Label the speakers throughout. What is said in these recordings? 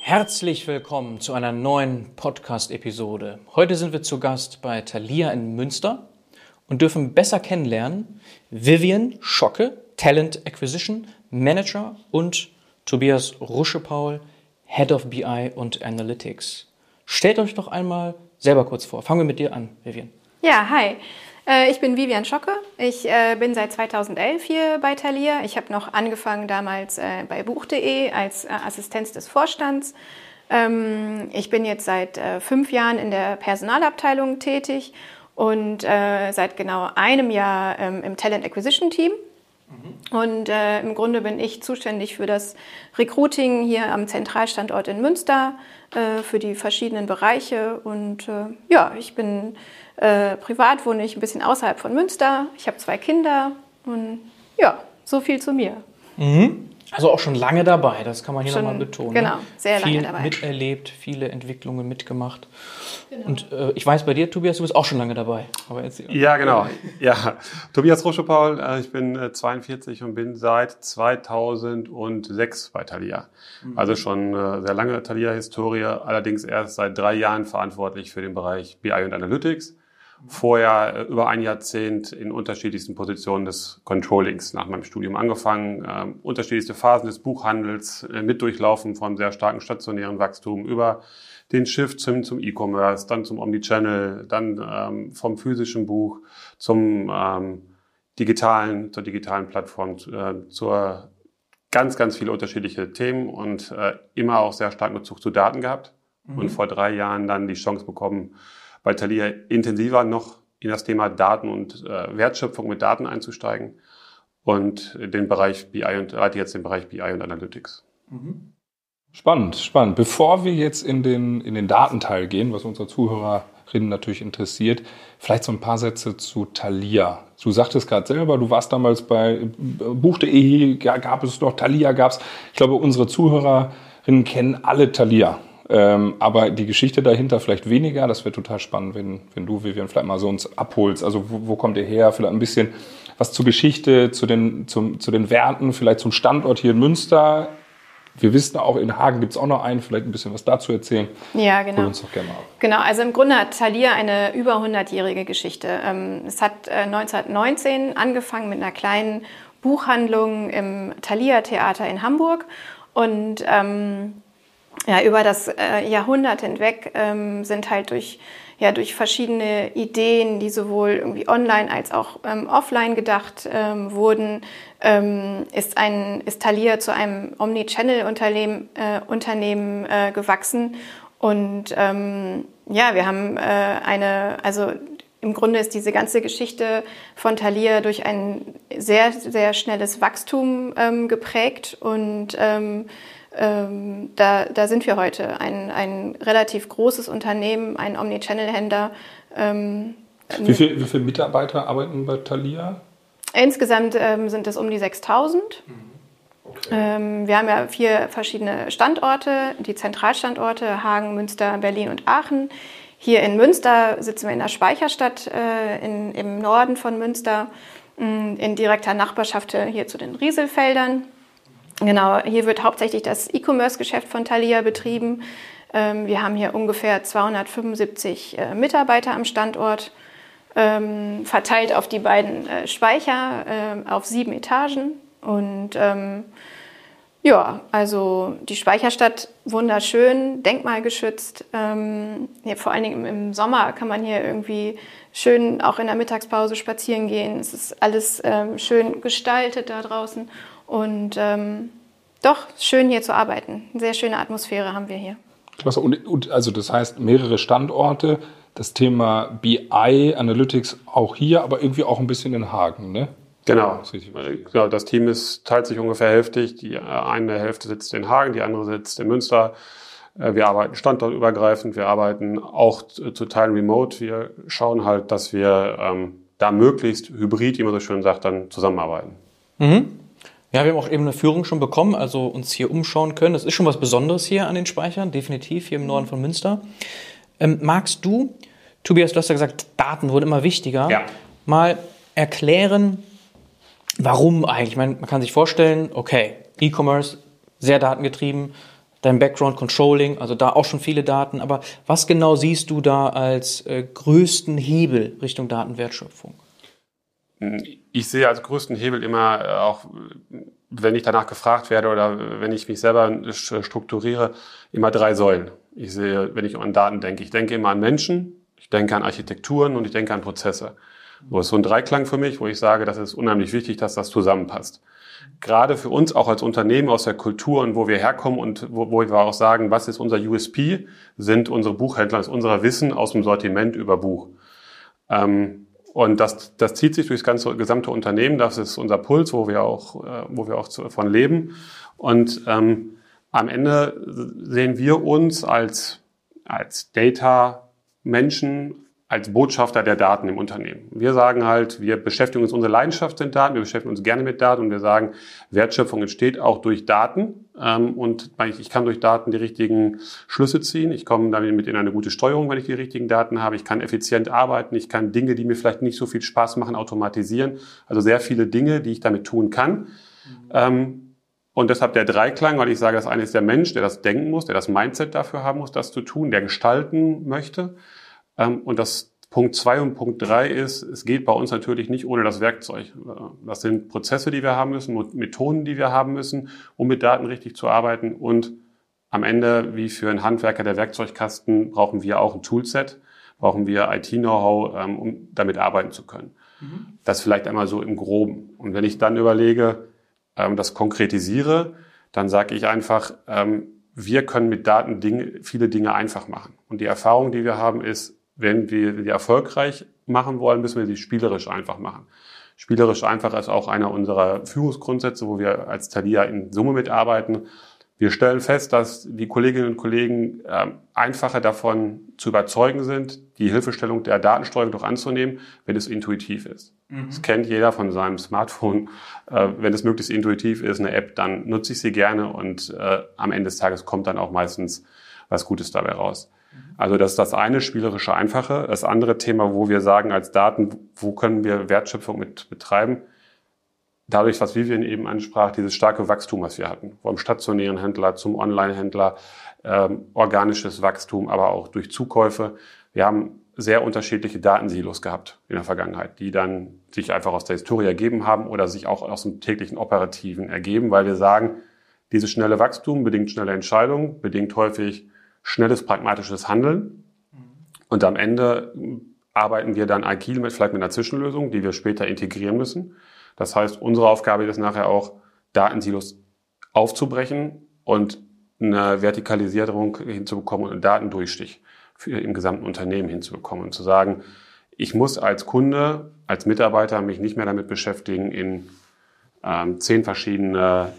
Speaker 1: Herzlich willkommen zu einer neuen Podcast-Episode. Heute sind wir zu Gast bei Thalia in Münster und dürfen besser kennenlernen Vivian Schocke, Talent Acquisition Manager und Tobias Ruschepaul, Head of BI und Analytics. Stellt euch doch einmal selber kurz vor. Fangen wir mit dir an, Vivian.
Speaker 2: Ja, hi. Äh, ich bin Vivian Schocke. Ich äh, bin seit 2011 hier bei Thalia. Ich habe noch angefangen damals äh, bei Buch.de als Assistenz des Vorstands. Ähm, ich bin jetzt seit fünf Jahren in der Personalabteilung tätig und seit genau einem Jahr ähm, im Talent Acquisition Team. Mhm. Und äh, im Grunde bin ich zuständig für das Recruiting hier am Zentralstandort in Münster, äh, für die verschiedenen Bereiche. Und äh, ja, ich bin äh, privat wohne ich ein bisschen außerhalb von Münster. Ich habe zwei Kinder und ja, so viel zu mir.
Speaker 1: Mhm. Also auch schon lange dabei, das kann man hier nochmal betonen.
Speaker 2: Genau, sehr
Speaker 1: Viel
Speaker 2: lange dabei.
Speaker 1: miterlebt, viele Entwicklungen mitgemacht. Genau. Und äh, ich weiß bei dir, Tobias, du bist auch schon lange dabei.
Speaker 3: Aber jetzt, ja, genau. Ja, Tobias Ruschepaul, äh, ich bin äh, 42 und bin seit 2006 bei Thalia. Mhm. Also schon äh, sehr lange Thalia-Historie, allerdings erst seit drei Jahren verantwortlich für den Bereich BI und Analytics vorher äh, über ein Jahrzehnt in unterschiedlichsten Positionen des Controllings nach meinem Studium angefangen, äh, unterschiedlichste Phasen des Buchhandels äh, mit durchlaufen von sehr starken stationären Wachstum über den Shift zum, zum E-Commerce, dann zum Omnichannel, dann ähm, vom physischen Buch zum ähm, digitalen, zur digitalen Plattform, äh, zur ganz, ganz viele unterschiedliche Themen und äh, immer auch sehr starken Bezug zu Daten gehabt mhm. und vor drei Jahren dann die Chance bekommen, bei Thalia intensiver noch in das Thema Daten und äh, Wertschöpfung mit Daten einzusteigen und den Bereich BI und leite jetzt den Bereich BI und Analytics.
Speaker 4: Mhm. Spannend, spannend. Bevor wir jetzt in den, in den Datenteil gehen, was unsere Zuhörerinnen natürlich interessiert, vielleicht so ein paar Sätze zu Thalia. Du sagtest gerade selber, du warst damals bei Buch.de, gab es noch, Thalia gab es. Ich glaube, unsere Zuhörerinnen kennen alle Thalia. Ähm, aber die Geschichte dahinter vielleicht weniger. Das wäre total spannend, wenn, wenn du, Vivian, vielleicht mal so uns abholst. Also wo, wo kommt ihr her? Vielleicht ein bisschen was zur Geschichte, zu den, zum, zu den Werten, vielleicht zum Standort hier in Münster. Wir wissen auch, in Hagen gibt es auch noch einen, vielleicht ein bisschen was dazu erzählen.
Speaker 2: Ja, genau.
Speaker 4: Hol uns doch gerne mal ab.
Speaker 2: Genau, also im Grunde hat Thalia eine über 100-jährige Geschichte. Ähm, es hat 1919 äh, angefangen mit einer kleinen Buchhandlung im Thalia Theater in Hamburg und ähm, ja, über das äh, Jahrhundert hinweg ähm, sind halt durch, ja, durch verschiedene Ideen, die sowohl irgendwie online als auch ähm, offline gedacht ähm, wurden, ähm, ist, ein, ist Thalia zu einem Omnichannel-Unternehmen äh, Unternehmen, äh, gewachsen. Und ähm, ja, wir haben äh, eine, also im Grunde ist diese ganze Geschichte von Thalia durch ein sehr, sehr schnelles Wachstum ähm, geprägt und ähm, ähm, da, da sind wir heute. Ein, ein relativ großes Unternehmen, ein Omnichannel-Händler.
Speaker 4: Ähm, wie, viel, wie viele Mitarbeiter arbeiten bei Thalia?
Speaker 2: Insgesamt ähm, sind es um die 6000. Mhm. Okay. Ähm, wir haben ja vier verschiedene Standorte, die Zentralstandorte Hagen, Münster, Berlin und Aachen. Hier in Münster sitzen wir in der Speicherstadt äh, in, im Norden von Münster, in direkter Nachbarschaft hier zu den Rieselfeldern. Genau, hier wird hauptsächlich das E-Commerce-Geschäft von Thalia betrieben. Ähm, wir haben hier ungefähr 275 äh, Mitarbeiter am Standort, ähm, verteilt auf die beiden äh, Speicher ähm, auf sieben Etagen. Und ja, also die Speicherstadt wunderschön, denkmalgeschützt. Hier, vor allen Dingen im Sommer kann man hier irgendwie schön auch in der Mittagspause spazieren gehen. Es ist alles schön gestaltet da draußen. Und ähm, doch, schön hier zu arbeiten. Eine sehr schöne Atmosphäre haben wir hier.
Speaker 4: Klasse. Und, und also das heißt mehrere Standorte, das Thema BI, Analytics auch hier, aber irgendwie auch ein bisschen in Hagen, ne?
Speaker 3: Genau. genau. Das Team ist, teilt sich ungefähr hälftig. Die äh, eine Hälfte sitzt in Hagen, die andere sitzt in Münster. Äh, wir arbeiten standortübergreifend, wir arbeiten auch zu Teilen remote. Wir schauen halt, dass wir ähm, da möglichst hybrid, wie man so schön sagt, dann zusammenarbeiten.
Speaker 1: Mhm. Ja, wir haben auch eben eine Führung schon bekommen, also uns hier umschauen können. Das ist schon was Besonderes hier an den Speichern, definitiv hier im Norden von Münster. Ähm, magst du, Tobias, du hast ja gesagt, Daten wurden immer wichtiger, ja. mal erklären, warum eigentlich? Ich meine, man kann sich vorstellen, okay, E-Commerce, sehr datengetrieben, dein Background Controlling, also da auch schon viele Daten, aber was genau siehst du da als äh, größten Hebel Richtung Datenwertschöpfung?
Speaker 3: Ich sehe als größten Hebel immer äh, auch, wenn ich danach gefragt werde oder wenn ich mich selber strukturiere, immer drei Säulen. Ich sehe, wenn ich an Daten denke, ich denke immer an Menschen, ich denke an Architekturen und ich denke an Prozesse. So ist so ein Dreiklang für mich, wo ich sage, das ist unheimlich wichtig, dass das zusammenpasst. Gerade für uns auch als Unternehmen aus der Kultur und wo wir herkommen und wo, wo wir auch sagen, was ist unser USP, sind unsere Buchhändler, ist unser Wissen aus dem Sortiment über Buch. Ähm, und das, das zieht sich durchs ganze gesamte Unternehmen. Das ist unser Puls, wo wir auch, äh, wo wir auch von leben. Und ähm, am Ende sehen wir uns als, als Data-Menschen, als Botschafter der Daten im Unternehmen. Wir sagen halt, wir beschäftigen uns, unsere Leidenschaft sind Daten, wir beschäftigen uns gerne mit Daten und wir sagen, Wertschöpfung entsteht auch durch Daten. Ähm, und ich kann durch Daten die richtigen Schlüsse ziehen. Ich komme damit in eine gute Steuerung, wenn ich die richtigen Daten habe. Ich kann effizient arbeiten. Ich kann Dinge, die mir vielleicht nicht so viel Spaß machen, automatisieren. Also sehr viele Dinge, die ich damit tun kann. Mhm. Und deshalb der Dreiklang, weil ich sage, das eine ist der Mensch, der das denken muss, der das Mindset dafür haben muss, das zu tun, der gestalten möchte. Ähm, und das Punkt zwei und Punkt drei ist, es geht bei uns natürlich nicht ohne das Werkzeug. Äh, das sind Prozesse, die wir haben müssen, Methoden, die wir haben müssen, um mit Daten richtig zu arbeiten. Und am Ende, wie für einen Handwerker der Werkzeugkasten, brauchen wir auch ein Toolset, brauchen wir IT-Know-how, ähm, um damit arbeiten zu können. Mhm. Das vielleicht einmal so im Groben. Und wenn ich dann überlege, ähm, das konkretisiere, dann sage ich einfach, wir können mit Daten Dinge, viele Dinge einfach machen. Und die Erfahrung, die wir haben, ist, wenn wir die erfolgreich machen wollen, müssen wir sie spielerisch einfach machen. Spielerisch einfach ist auch einer unserer Führungsgrundsätze, wo wir als Thalia in Summe mitarbeiten. Wir stellen fest, dass die Kolleginnen und Kollegen äh, einfacher davon zu überzeugen sind, die Hilfestellung der Datensteuerung doch anzunehmen, wenn es intuitiv ist. Mhm. Das kennt jeder von seinem Smartphone. Äh, wenn es möglichst intuitiv ist, eine App, dann nutze ich sie gerne und äh, am Ende des Tages kommt dann auch meistens was Gutes dabei raus. Also das ist das eine spielerische Einfache. Das andere Thema, wo wir sagen als Daten, wo können wir Wertschöpfung mit betreiben? Dadurch, was Vivian eben ansprach, dieses starke Wachstum, was wir hatten, vom stationären Händler zum Online-Händler, ähm, organisches Wachstum, aber auch durch Zukäufe. Wir haben sehr unterschiedliche Datensilos gehabt in der Vergangenheit, die dann sich einfach aus der Historie ergeben haben oder sich auch aus dem täglichen Operativen ergeben, weil wir sagen, dieses schnelle Wachstum bedingt schnelle Entscheidungen, bedingt häufig schnelles, pragmatisches Handeln. Und am Ende arbeiten wir dann agil mit vielleicht mit einer Zwischenlösung, die wir später integrieren müssen. Das heißt, unsere Aufgabe ist nachher auch, Datensilos aufzubrechen und eine Vertikalisierung hinzubekommen und einen Datendurchstich für im gesamten Unternehmen hinzubekommen und zu sagen, ich muss als Kunde, als Mitarbeiter mich nicht mehr damit beschäftigen, in ähm, zehn verschiedene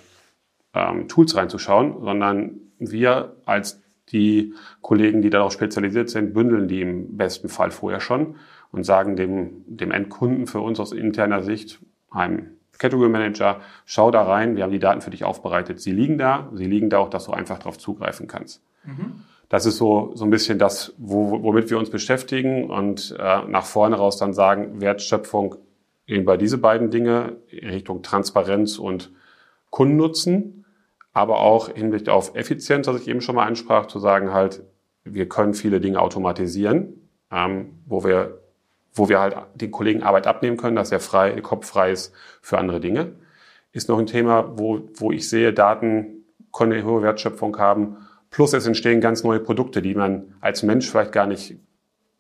Speaker 3: ähm, Tools reinzuschauen, sondern wir als die Kollegen, die darauf spezialisiert sind, bündeln die im besten Fall vorher schon und sagen dem, dem Endkunden für uns aus interner Sicht, einem Category Manager, schau da rein, wir haben die Daten für dich aufbereitet. Sie liegen da, sie liegen da auch, dass du einfach darauf zugreifen kannst. Mhm. Das ist so, so ein bisschen das, wo, womit wir uns beschäftigen und äh, nach vorne raus dann sagen, Wertschöpfung eben bei diese beiden Dinge in Richtung Transparenz und Kundennutzen aber auch Hinblick auf Effizienz, was ich eben schon mal ansprach, zu sagen halt, wir können viele Dinge automatisieren, ähm, wo wir wo wir halt den Kollegen Arbeit abnehmen können, dass er frei, Kopf frei ist für andere Dinge. Ist noch ein Thema, wo, wo ich sehe, Daten können eine hohe Wertschöpfung haben. Plus es entstehen ganz neue Produkte, die man als Mensch vielleicht gar nicht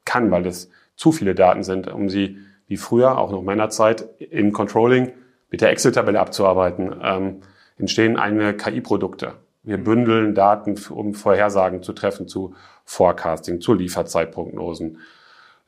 Speaker 3: kann, weil es zu viele Daten sind, um sie wie früher, auch noch meiner Zeit, im Controlling mit der Excel-Tabelle abzuarbeiten. Ähm, entstehen eine KI-Produkte. Wir mhm. bündeln Daten, um Vorhersagen zu treffen zu Forecasting, zu Lieferzeitprognosen.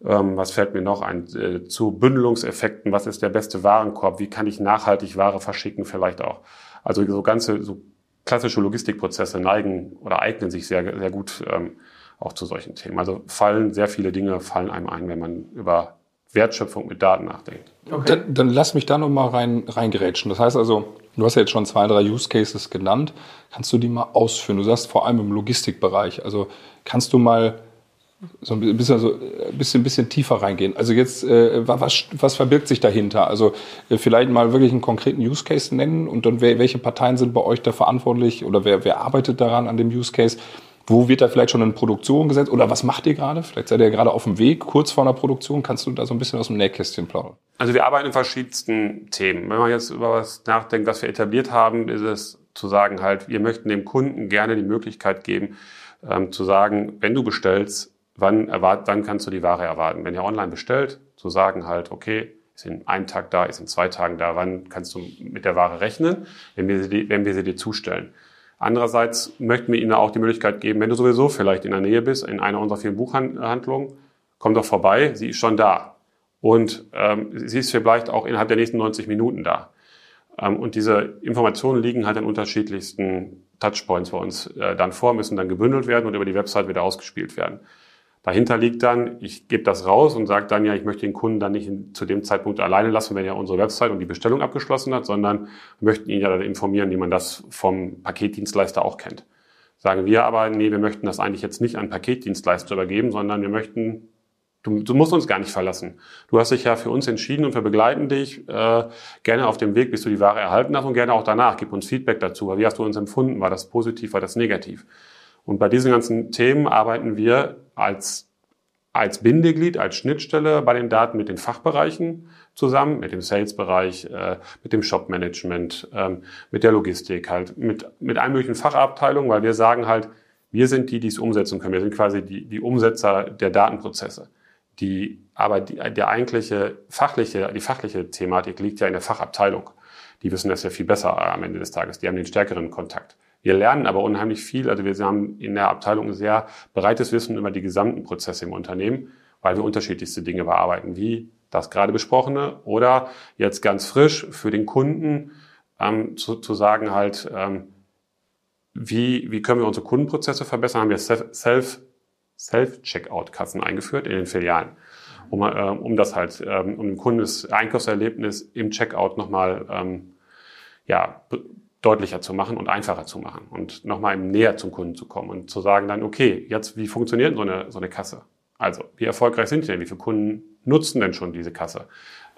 Speaker 3: Ähm, was fällt mir noch ein? Äh, zu Bündelungseffekten. Was ist der beste Warenkorb? Wie kann ich nachhaltig Ware verschicken? Vielleicht auch. Also so ganze, so klassische Logistikprozesse neigen oder eignen sich sehr, sehr gut ähm, auch zu solchen Themen. Also fallen sehr viele Dinge fallen einem ein, wenn man über Wertschöpfung mit Daten nachdenkt.
Speaker 4: Okay. Dann, dann lass mich da nochmal rein, reingerätschen. Das heißt also, du hast ja jetzt schon zwei, drei Use Cases genannt. Kannst du die mal ausführen? Du sagst vor allem im Logistikbereich. Also kannst du mal so ein bisschen, so ein bisschen, bisschen tiefer reingehen. Also jetzt, äh, was, was verbirgt sich dahinter? Also äh, vielleicht mal wirklich einen konkreten Use Case nennen und dann welche Parteien sind bei euch da verantwortlich oder wer, wer arbeitet daran an dem Use Case? Wo wird da vielleicht schon in Produktion gesetzt oder was macht ihr gerade? Vielleicht seid ihr gerade auf dem Weg, kurz vor einer Produktion. Kannst du da so ein bisschen aus dem Nähkästchen plaudern?
Speaker 3: Also wir arbeiten in verschiedensten Themen. Wenn man jetzt über was nachdenkt, was wir etabliert haben, ist es zu sagen halt, wir möchten dem Kunden gerne die Möglichkeit geben, ähm, zu sagen, wenn du bestellst, wann, erwart, wann kannst du die Ware erwarten? Wenn ihr online bestellt, zu sagen halt, okay, ist in einem Tag da, ist in zwei Tagen da, wann kannst du mit der Ware rechnen, wenn wir sie, wenn wir sie dir zustellen. Andererseits möchten wir Ihnen auch die Möglichkeit geben, wenn du sowieso vielleicht in der Nähe bist, in einer unserer vielen Buchhandlungen, komm doch vorbei, sie ist schon da. Und ähm, sie ist vielleicht auch innerhalb der nächsten 90 Minuten da. Ähm, und diese Informationen liegen halt an unterschiedlichsten Touchpoints bei uns äh, dann vor, müssen dann gebündelt werden und über die Website wieder ausgespielt werden. Dahinter liegt dann, ich gebe das raus und sage dann ja, ich möchte den Kunden dann nicht in, zu dem Zeitpunkt alleine lassen, wenn er unsere Website und die Bestellung abgeschlossen hat, sondern möchten ihn ja dann informieren, wie man das vom Paketdienstleister auch kennt. Sagen wir aber, nee, wir möchten das eigentlich jetzt nicht an Paketdienstleister übergeben, sondern wir möchten, du, du musst uns gar nicht verlassen. Du hast dich ja für uns entschieden und wir begleiten dich äh, gerne auf dem Weg, bis du die Ware erhalten hast und gerne auch danach. Gib uns Feedback dazu. Wie hast du uns empfunden? War das positiv, war das negativ? Und bei diesen ganzen Themen arbeiten wir als, als Bindeglied, als Schnittstelle bei den Daten mit den Fachbereichen zusammen, mit dem Sales-Bereich, äh, mit dem Shop-Management, ähm, mit der Logistik, halt mit, mit allen möglichen Fachabteilungen, weil wir sagen halt, wir sind die, die es umsetzen können. Wir sind quasi die, die Umsetzer der Datenprozesse. Die, aber die, der eigentliche fachliche, die fachliche Thematik liegt ja in der Fachabteilung. Die wissen das ja viel besser am Ende des Tages. Die haben den stärkeren Kontakt. Wir lernen aber unheimlich viel. Also wir haben in der Abteilung ein sehr breites Wissen über die gesamten Prozesse im Unternehmen, weil wir unterschiedlichste Dinge bearbeiten, wie das gerade besprochene oder jetzt ganz frisch für den Kunden ähm, zu, zu sagen halt, ähm, wie, wie können wir unsere Kundenprozesse verbessern, haben wir Self, Self-Checkout-Kassen eingeführt in den Filialen, um, äh, um das halt, ähm, um dem Kunden das Einkaufserlebnis im Checkout nochmal ähm, ja, deutlicher zu machen und einfacher zu machen und nochmal näher zum Kunden zu kommen und zu sagen dann, okay, jetzt wie funktioniert so eine, so eine Kasse? Also, wie erfolgreich sind die denn? Wie viele Kunden nutzen denn schon diese Kasse?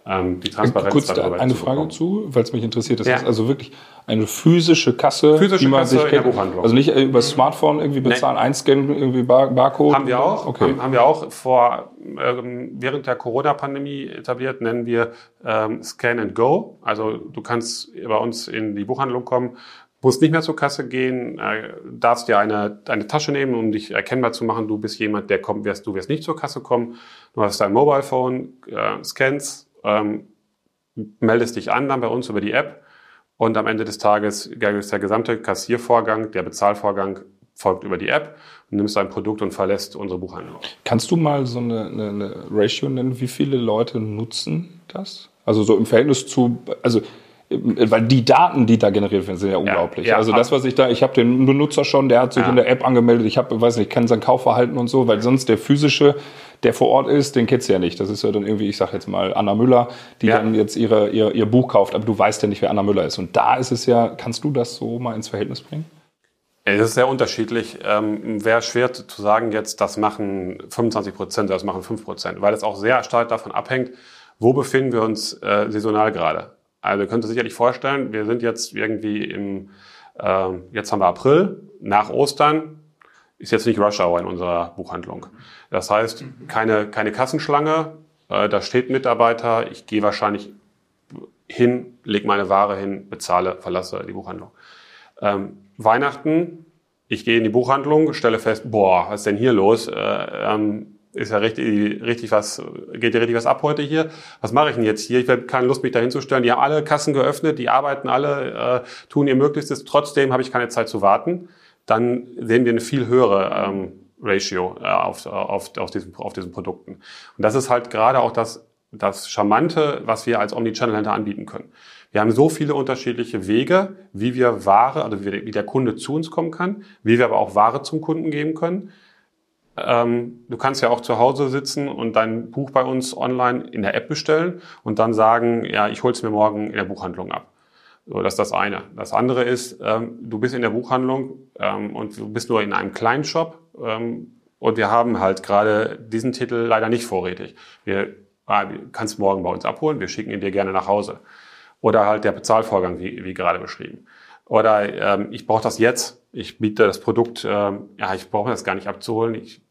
Speaker 4: Ähm, die Transparenz Kurz darüber eine Frage zu, weil es mich interessiert. Das ja. ist also wirklich eine physische Kasse,
Speaker 3: physische
Speaker 4: die man
Speaker 3: Kasse
Speaker 4: sich kennt. Also nicht über das Smartphone irgendwie bezahlen, nee. einscannen, irgendwie Bar Barcode.
Speaker 3: Haben wir auch. Okay. Haben, haben wir auch vor ähm, während der Corona-Pandemie etabliert, nennen wir ähm, Scan and Go. Also du kannst bei uns in die Buchhandlung kommen, musst nicht mehr zur Kasse gehen, äh, darfst dir eine, eine Tasche nehmen, um dich erkennbar zu machen, du bist jemand, der kommt, wirst, du wirst nicht zur Kasse kommen. Du hast dein Mobile Phone, äh, scans ähm, meldest dich an dann bei uns über die App und am Ende des Tages ist der gesamte Kassiervorgang, der Bezahlvorgang folgt über die App und nimmst dein Produkt und verlässt unsere Buchhandlung.
Speaker 4: Kannst du mal so eine, eine, eine Ratio nennen, wie viele Leute nutzen das? Also so im Verhältnis zu, also weil die Daten, die da generiert werden, sind ja unglaublich. Ja, ja, also das, was ich da, ich habe den Benutzer schon, der hat sich ja. in der App angemeldet, ich habe, weiß nicht, kenne sein Kaufverhalten und so, weil sonst der physische, der vor Ort ist, den kennst du ja nicht. Das ist ja dann irgendwie, ich sag jetzt mal, Anna Müller, die dann jetzt ihre, ihr, ihr Buch kauft, aber du weißt ja nicht, wer Anna Müller ist. Und da ist es ja, kannst du das so mal ins Verhältnis bringen?
Speaker 3: Es ist sehr unterschiedlich. Ähm, Wäre schwer zu sagen, jetzt das machen 25 Prozent, das machen 5 Prozent, weil es auch sehr stark davon abhängt, wo befinden wir uns äh, saisonal gerade. Also ihr könnt euch sicherlich vorstellen, wir sind jetzt irgendwie im, äh, jetzt haben wir April, nach Ostern ist jetzt nicht Rush Hour in unserer Buchhandlung. Das heißt, keine, keine Kassenschlange, äh, da steht Mitarbeiter, ich gehe wahrscheinlich hin, lege meine Ware hin, bezahle, verlasse die Buchhandlung. Ähm, Weihnachten, ich gehe in die Buchhandlung, stelle fest, boah, was ist denn hier los? Äh, ähm, ist ja richtig, richtig was, geht ja richtig was ab heute hier. Was mache ich denn jetzt hier? Ich habe keine Lust, mich da hinzustellen. Die haben alle Kassen geöffnet, die arbeiten alle, äh, tun ihr Möglichstes. Trotzdem habe ich keine Zeit zu warten. Dann sehen wir eine viel höhere ähm, Ratio äh, auf, auf, auf, diesen, auf diesen Produkten. Und das ist halt gerade auch das, das Charmante, was wir als Omnichannel-Händler anbieten können. Wir haben so viele unterschiedliche Wege, wie wir Ware, also wie der Kunde zu uns kommen kann, wie wir aber auch Ware zum Kunden geben können ähm, du kannst ja auch zu Hause sitzen und dein Buch bei uns online in der App bestellen und dann sagen, ja, ich hole es mir morgen in der Buchhandlung ab. So, das ist das eine. Das andere ist, ähm, du bist in der Buchhandlung ähm, und du bist nur in einem kleinen Shop. Ähm, und wir haben halt gerade diesen Titel leider nicht vorrätig. Wir ah, kannst morgen bei uns abholen, wir schicken ihn dir gerne nach Hause. Oder halt der Bezahlvorgang, wie, wie gerade beschrieben. Oder ähm, ich brauche das jetzt. Ich biete das Produkt, ähm, ja, ich brauche das gar nicht abzuholen. Ich,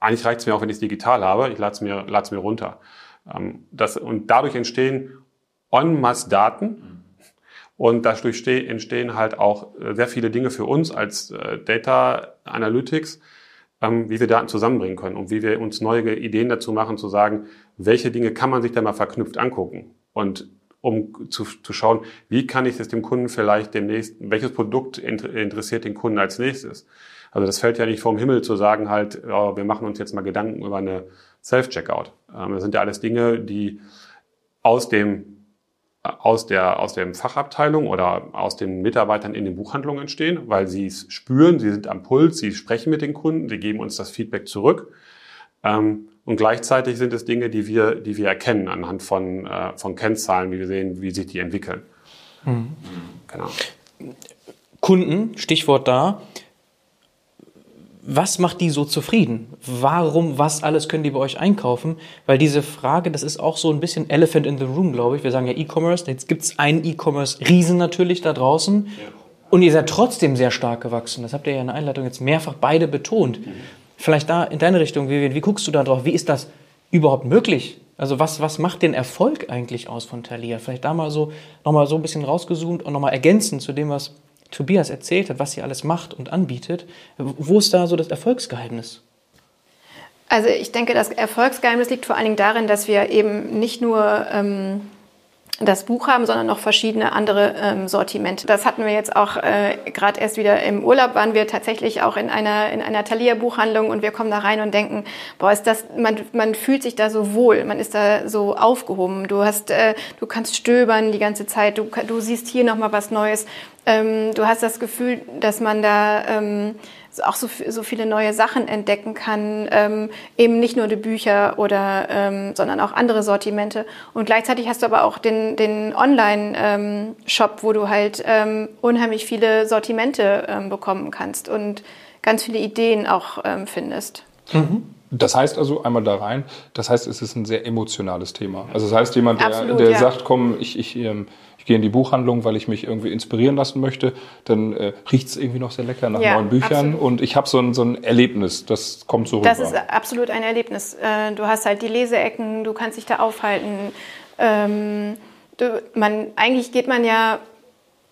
Speaker 3: eigentlich reicht es mir auch, wenn ich es digital habe. Ich lade es mir, lad's mir runter. Ähm, das, und dadurch entstehen en masse Daten. Und dadurch entstehen halt auch äh, sehr viele Dinge für uns als äh, Data Analytics, ähm, wie wir Daten zusammenbringen können und wie wir uns neue Ideen dazu machen, zu sagen, welche Dinge kann man sich da mal verknüpft angucken. Und um zu, zu schauen, wie kann ich es dem Kunden vielleicht demnächst, welches Produkt interessiert den Kunden als nächstes. Also das fällt ja nicht vom Himmel zu sagen halt, oh, wir machen uns jetzt mal Gedanken über eine Self-Checkout. Ähm, das sind ja alles Dinge, die aus dem aus der aus der Fachabteilung oder aus den Mitarbeitern in den Buchhandlungen entstehen, weil sie es spüren, sie sind am Puls, sie sprechen mit den Kunden, sie geben uns das Feedback zurück. Ähm, und gleichzeitig sind es Dinge, die wir, die wir erkennen anhand von, äh, von Kennzahlen, wie wir sehen, wie sich die entwickeln. Mhm.
Speaker 1: Genau. Kunden, Stichwort da. Was macht die so zufrieden? Warum, was alles können die bei euch einkaufen? Weil diese Frage, das ist auch so ein bisschen Elephant in the Room, glaube ich. Wir sagen ja E-Commerce, jetzt gibt es einen E-Commerce-Riesen natürlich da draußen. Ja. Und ihr seid trotzdem sehr stark gewachsen. Das habt ihr ja in der Einleitung jetzt mehrfach beide betont. Mhm. Vielleicht da in deine Richtung, Vivian, wie guckst du da drauf? Wie ist das überhaupt möglich? Also was, was macht den Erfolg eigentlich aus von Thalia? Vielleicht da mal so, nochmal so ein bisschen rausgezoomt und nochmal ergänzend zu dem, was Tobias erzählt hat, was sie alles macht und anbietet. Wo ist da so das Erfolgsgeheimnis?
Speaker 2: Also ich denke, das Erfolgsgeheimnis liegt vor allen Dingen darin, dass wir eben nicht nur ähm, das Buch haben, sondern noch verschiedene andere ähm, Sortimente. Das hatten wir jetzt auch äh, gerade erst wieder im Urlaub, waren wir tatsächlich auch in einer, in einer Thalia-Buchhandlung und wir kommen da rein und denken, boah, ist das, man, man fühlt sich da so wohl, man ist da so aufgehoben. Du hast, äh, du kannst stöbern die ganze Zeit, du, du siehst hier nochmal was Neues. Ähm, du hast das Gefühl, dass man da ähm, auch so, so viele neue Sachen entdecken kann, ähm, eben nicht nur die Bücher oder, ähm, sondern auch andere Sortimente. Und gleichzeitig hast du aber auch den, den Online-Shop, ähm, wo du halt ähm, unheimlich viele Sortimente ähm, bekommen kannst und ganz viele Ideen auch ähm, findest.
Speaker 4: Mhm. Das heißt also einmal da rein, das heißt, es ist ein sehr emotionales Thema. Also das heißt, jemand, der, Absolut, der ja. sagt, komm, ich, ich ähm, ich gehe in die Buchhandlung, weil ich mich irgendwie inspirieren lassen möchte, dann äh, riecht es irgendwie noch sehr lecker nach ja, neuen Büchern absolut. und ich habe so ein, so ein Erlebnis, das kommt so rüber.
Speaker 2: Das ist absolut ein Erlebnis. Äh, du hast halt die Leseecken, du kannst dich da aufhalten. Ähm, du, man, eigentlich geht man ja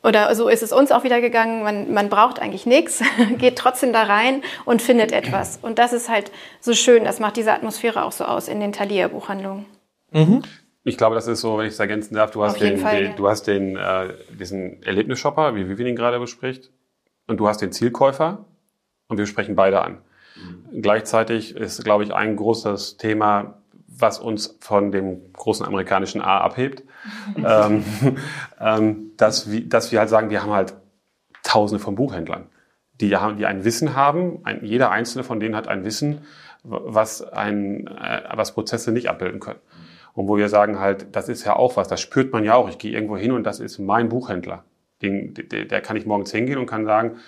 Speaker 2: oder so ist es uns auch wieder gegangen, man, man braucht eigentlich nichts, geht trotzdem da rein und findet etwas. Und das ist halt so schön, das macht diese Atmosphäre auch so aus in den Thalia-Buchhandlungen.
Speaker 3: Mhm. Ich glaube, das ist so, wenn ich es ergänzen darf, du hast den, Fall, den, du hast den, äh, diesen Erlebnisshopper, wie Vivian ihn gerade bespricht, und du hast den Zielkäufer und wir sprechen beide an. Mhm. Gleichzeitig ist, glaube ich, ein großes Thema, was uns von dem großen amerikanischen A abhebt, ähm, ähm, dass, wir, dass wir halt sagen, wir haben halt Tausende von Buchhändlern, die, haben, die ein Wissen haben. Ein, jeder einzelne von denen hat ein Wissen, was, ein, äh, was Prozesse nicht abbilden können. Und wo wir sagen halt, das ist ja auch was, das spürt man ja auch. Ich gehe irgendwo hin und das ist mein Buchhändler. Den, der, der kann ich morgens hingehen und kann sagen,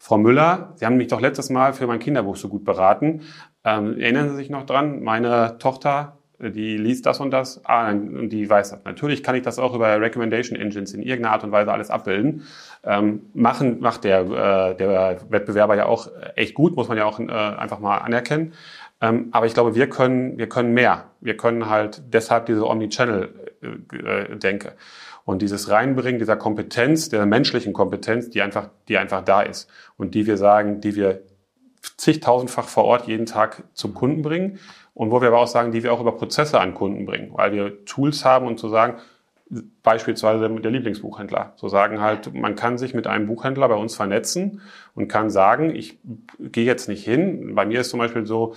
Speaker 3: Frau Müller, Sie haben mich doch letztes Mal für mein Kinderbuch so gut beraten. Ähm, erinnern Sie sich noch dran? Meine Tochter, die liest das und das, ah, und die weiß das. Natürlich kann ich das auch über Recommendation Engines in irgendeiner Art und Weise alles abbilden. Ähm, machen, macht der, äh, der Wettbewerber ja auch echt gut, muss man ja auch äh, einfach mal anerkennen. Ähm, aber ich glaube, wir können, wir können mehr. Wir können halt deshalb diese Omnichannel-Denke. Äh, und dieses Reinbringen dieser Kompetenz, der menschlichen Kompetenz, die einfach, die einfach da ist. Und die wir sagen, die wir zigtausendfach vor Ort jeden Tag zum Kunden bringen. Und wo wir aber auch sagen, die wir auch über Prozesse an Kunden bringen. Weil wir Tools haben und zu sagen, beispielsweise der Lieblingsbuchhändler. So sagen halt, man kann sich mit einem Buchhändler bei uns vernetzen und kann sagen, ich gehe jetzt nicht hin. Bei mir ist zum Beispiel so,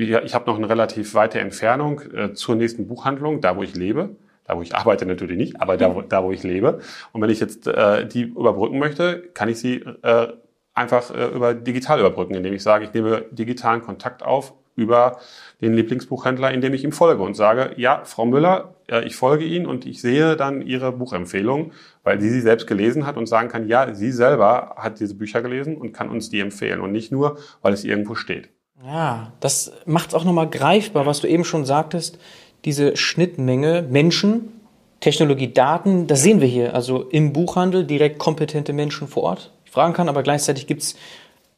Speaker 3: ich habe noch eine relativ weite Entfernung äh, zur nächsten Buchhandlung, da wo ich lebe. Da, wo ich arbeite, natürlich nicht, aber da, wo, da, wo ich lebe. Und wenn ich jetzt äh, die überbrücken möchte, kann ich sie äh, einfach äh, über digital überbrücken, indem ich sage, ich nehme digitalen Kontakt auf über den Lieblingsbuchhändler, indem ich ihm folge und sage, ja, Frau Müller, äh, ich folge Ihnen und ich sehe dann Ihre Buchempfehlung, weil sie sie selbst gelesen hat und sagen kann, ja, sie selber hat diese Bücher gelesen und kann uns die empfehlen und nicht nur, weil es irgendwo steht.
Speaker 1: Ja, das macht es auch nochmal greifbar, was du eben schon sagtest, diese Schnittmenge Menschen, Technologie, Daten, das sehen wir hier. Also im Buchhandel direkt kompetente Menschen vor Ort. Ich fragen kann, aber gleichzeitig gibt's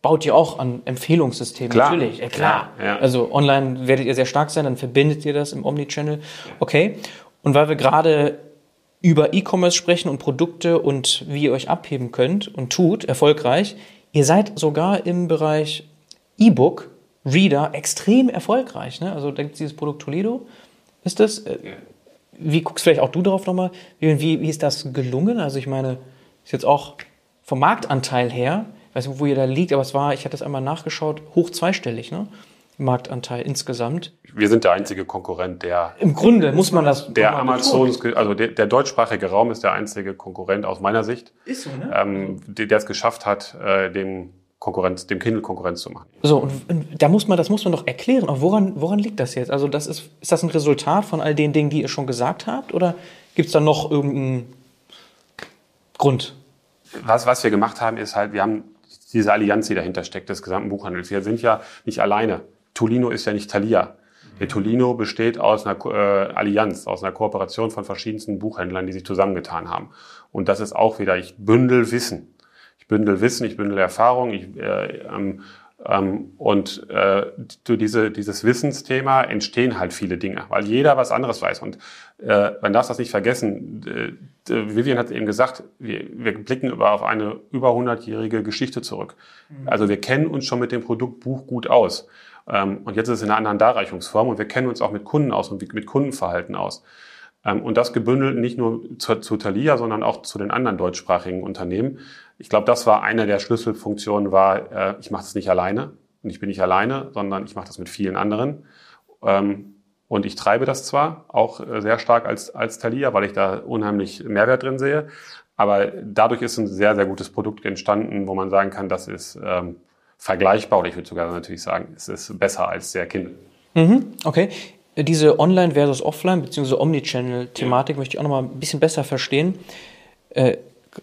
Speaker 1: baut ihr auch an Empfehlungssystemen.
Speaker 3: Klar.
Speaker 1: Natürlich, ja, klar.
Speaker 3: Ja.
Speaker 1: Also online werdet ihr sehr stark sein, dann verbindet ihr das im Omnichannel. Okay. Und weil wir gerade über E-Commerce sprechen und Produkte und wie ihr euch abheben könnt und tut, erfolgreich, ihr seid sogar im Bereich E-Book, Reader extrem erfolgreich. Ne? Also gibt dieses Produkt Toledo. Ist das? Äh, Wie guckst vielleicht auch du darauf nochmal? Wie, wie, wie ist das gelungen? Also ich meine, ist jetzt auch vom Marktanteil her, ich weiß nicht, wo ihr da liegt, aber es war, ich hatte das einmal nachgeschaut, hoch zweistellig, ne? Marktanteil insgesamt.
Speaker 3: Wir sind der einzige Konkurrent, der
Speaker 1: Im Grunde muss man das.
Speaker 3: der Amazon, also der, der deutschsprachige Raum ist der einzige Konkurrent aus meiner Sicht,
Speaker 1: Ist so, ne?
Speaker 3: ähm, der der es geschafft hat, äh, dem Konkurrenz, dem Kindle Konkurrenz zu machen.
Speaker 1: So, und, und da muss man, das muss man doch erklären. Auch woran, woran liegt das jetzt? Also, das ist, ist das ein Resultat von all den Dingen, die ihr schon gesagt habt? Oder gibt es da noch irgendeinen Grund?
Speaker 3: Was, was wir gemacht haben, ist halt, wir haben diese Allianz, die dahinter steckt, des gesamten Buchhandels. Wir sind ja nicht alleine. Tolino ist ja nicht Thalia. Der Tolino besteht aus einer äh, Allianz, aus einer Kooperation von verschiedensten Buchhändlern, die sich zusammengetan haben. Und das ist auch wieder, ich bündel Wissen. Ich bündel Wissen, ich bündel Erfahrung. Ich, äh, ähm, ähm, und äh, durch diese, dieses Wissensthema entstehen halt viele Dinge, weil jeder was anderes weiß. Und äh, man darf das nicht vergessen. Äh, Vivian hat eben gesagt, wir, wir blicken über, auf eine über 100-jährige Geschichte zurück. Also wir kennen uns schon mit dem Produkt Buch gut aus. Ähm, und jetzt ist es in einer anderen Darreichungsform und wir kennen uns auch mit Kunden aus und mit Kundenverhalten aus. Ähm, und das gebündelt nicht nur zu, zu Thalia, sondern auch zu den anderen deutschsprachigen Unternehmen. Ich glaube, das war eine der Schlüsselfunktionen, war, äh, ich mache das nicht alleine und ich bin nicht alleine, sondern ich mache das mit vielen anderen. Ähm, und ich treibe das zwar auch äh, sehr stark als, als Thalia, weil ich da unheimlich Mehrwert drin sehe, aber dadurch ist ein sehr, sehr gutes Produkt entstanden, wo man sagen kann, das ist ähm, vergleichbar, oder ich würde sogar natürlich sagen, es ist besser als der Kindle.
Speaker 1: Mhm, okay. Diese Online versus Offline bzw. Omnichannel-Thematik möchte ich auch noch mal ein bisschen besser verstehen.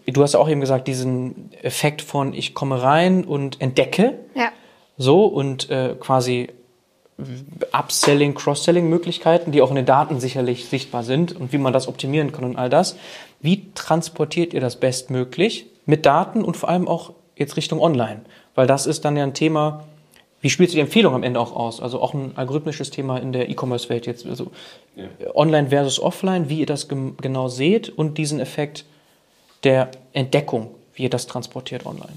Speaker 1: Du hast ja auch eben gesagt, diesen Effekt von ich komme rein und entdecke
Speaker 2: Ja.
Speaker 1: so und äh, quasi Upselling, Cross-Selling-Möglichkeiten, die auch in den Daten sicherlich sichtbar sind und wie man das optimieren kann und all das. Wie transportiert ihr das bestmöglich mit Daten und vor allem auch jetzt Richtung Online? Weil das ist dann ja ein Thema, wie spielst du die Empfehlung am Ende auch aus? Also auch ein algorithmisches Thema in der E-Commerce-Welt jetzt. Also Online versus Offline, wie ihr das genau seht und diesen Effekt der Entdeckung, wie ihr das transportiert online.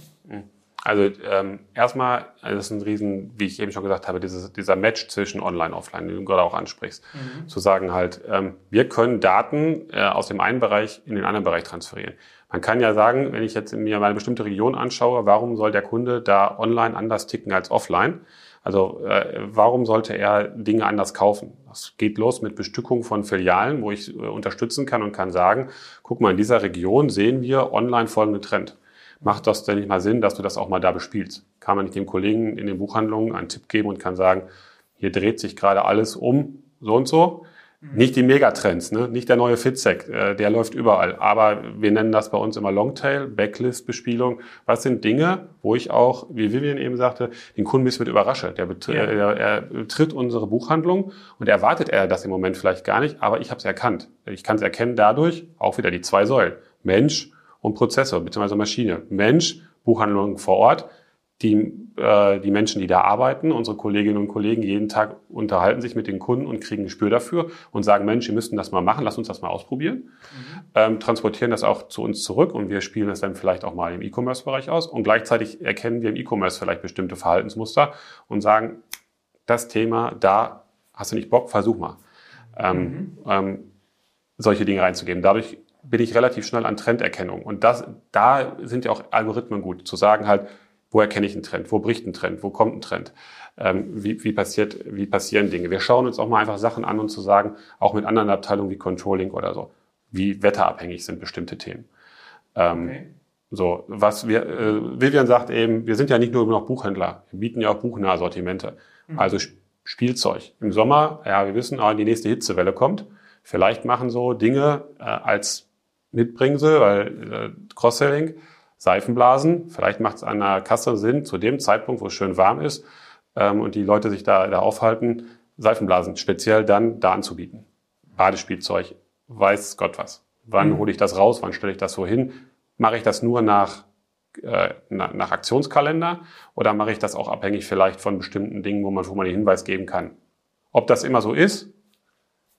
Speaker 3: Also ähm, erstmal, also das ist ein Riesen, wie ich eben schon gesagt habe, dieses, dieser Match zwischen Online und Offline, den du gerade auch ansprichst. Zu sagen halt, ähm, wir können Daten äh, aus dem einen Bereich in den anderen Bereich transferieren. Man kann ja sagen, wenn ich jetzt mir mal eine bestimmte Region anschaue, warum soll der Kunde da online anders ticken als offline? Also äh, warum sollte er Dinge anders kaufen? Das geht los mit Bestückung von Filialen, wo ich äh, unterstützen kann und kann sagen, guck mal, in dieser Region sehen wir online folgenden Trend macht das denn nicht mal Sinn, dass du das auch mal da bespielst? Kann man nicht dem Kollegen in den Buchhandlungen einen Tipp geben und kann sagen, hier dreht sich gerade alles um, so und so. Nicht die Megatrends, ne? nicht der neue Fitzek, äh, der läuft überall. Aber wir nennen das bei uns immer Longtail, Backlist-Bespielung. Was sind Dinge, wo ich auch, wie Vivian eben sagte, den Kunden ein bisschen mit überrasche. Der, betr
Speaker 1: Ja.
Speaker 3: er, er betritt unsere Buchhandlung und erwartet er das im Moment vielleicht gar nicht, aber ich habe es erkannt. Ich kann es erkennen dadurch, auch wieder die zwei Säulen. Mensch und Prozessor bzw. Maschine. Mensch, Buchhandlung vor Ort, die, äh, die Menschen, die da arbeiten, unsere Kolleginnen und Kollegen jeden Tag unterhalten sich mit den Kunden und kriegen ein Gespür dafür und sagen, Mensch, wir müssten das mal machen, lass uns das mal ausprobieren. Ähm, transportieren das auch zu uns zurück und wir spielen das dann vielleicht auch mal im E-Commerce-Bereich aus und gleichzeitig erkennen wir im E-Commerce vielleicht bestimmte Verhaltensmuster und sagen, das Thema, da hast du nicht Bock, versuch mal. Ähm, ähm, solche Dinge reinzugeben. Dadurch bin ich relativ schnell an Trenderkennung. Und das, da sind ja auch Algorithmen gut, zu sagen halt, wo erkenne ich einen Trend, wo bricht ein Trend, wo kommt ein Trend, ähm, wie, wie, passiert, wie passieren Dinge. Wir schauen uns auch mal einfach Sachen an und zu sagen, auch mit anderen Abteilungen wie Controlling oder so, wie wetterabhängig sind bestimmte Themen. Ähm, So, was wir, äh, Vivian sagt eben, wir sind ja nicht nur noch Buchhändler, wir bieten ja auch buchnahe Sortimente. Also Sp- Spielzeug. Im Sommer, ja, wir wissen, ah, die nächste Hitzewelle kommt. Vielleicht machen so Dinge äh, als Mitbringsel, weil äh, Cross-Selling, Seifenblasen, vielleicht macht es an der Kasse Sinn, zu dem Zeitpunkt, wo es schön warm ist, ähm, und die Leute sich da, da aufhalten, Seifenblasen speziell dann da anzubieten. Badespielzeug, weiß Gott was. Wann mhm. hole ich das raus? Wann stelle ich das so hin? Mache ich das nur nach, äh, nach, nach Aktionskalender oder mache ich das auch abhängig vielleicht von bestimmten Dingen, wo man, wo man den Hinweis geben kann? Ob das immer so ist,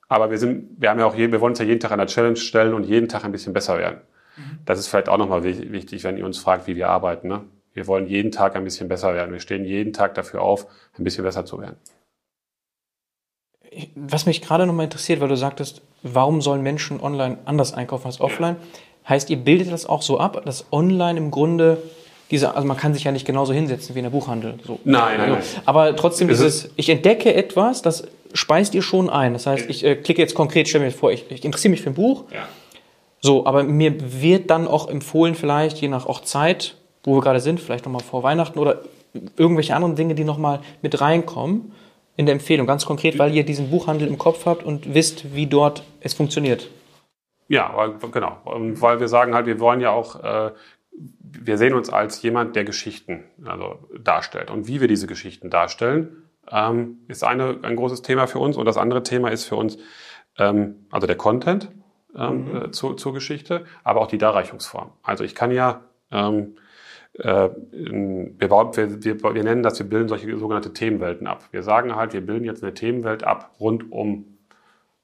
Speaker 3: aber wir sind, wir haben ja auch, je, wir wollen uns ja jeden Tag an der Challenge stellen und jeden Tag ein bisschen besser werden. Mhm. Das ist vielleicht auch nochmal wichtig, wenn ihr uns fragt, wie wir arbeiten. Ne? Wir wollen jeden Tag ein bisschen besser werden. Wir stehen jeden Tag dafür auf, ein bisschen besser zu werden.
Speaker 1: Was mich gerade nochmal interessiert, weil du sagtest, warum sollen Menschen online anders einkaufen als offline? Heißt, ihr bildet das auch so ab, dass online im Grunde diese, also man kann sich ja nicht genauso hinsetzen wie in der Buchhandel. So.
Speaker 3: Nein, nein, nein.
Speaker 1: Aber trotzdem ist es, ich entdecke etwas, das speist ihr schon ein. Das heißt, ich äh, klicke jetzt konkret, stelle mir vor, ich, ich interessiere mich für ein Buch. Ja. So, aber mir wird dann auch empfohlen, vielleicht je nach auch Zeit, wo wir gerade sind, vielleicht nochmal vor Weihnachten oder irgendwelche anderen Dinge, die nochmal mit reinkommen in der Empfehlung. Ganz konkret, weil ihr diesen Buchhandel im Kopf habt und wisst, wie dort es funktioniert.
Speaker 3: Ja, genau. Weil wir sagen halt, wir wollen ja auch, äh, wir sehen uns als jemand, der Geschichten also darstellt. Und wie wir diese Geschichten darstellen, ähm, ist eine, ein großes Thema für uns. Und das andere Thema ist für uns, ähm, also der Content ähm, mhm. äh, zu, zur Geschichte, aber auch die Darreichungsform. Also ich kann ja ähm, äh, wir, bauen, wir, wir, wir nennen das, wir bilden solche sogenannte Themenwelten ab. Wir sagen halt, wir bilden jetzt eine Themenwelt ab rund um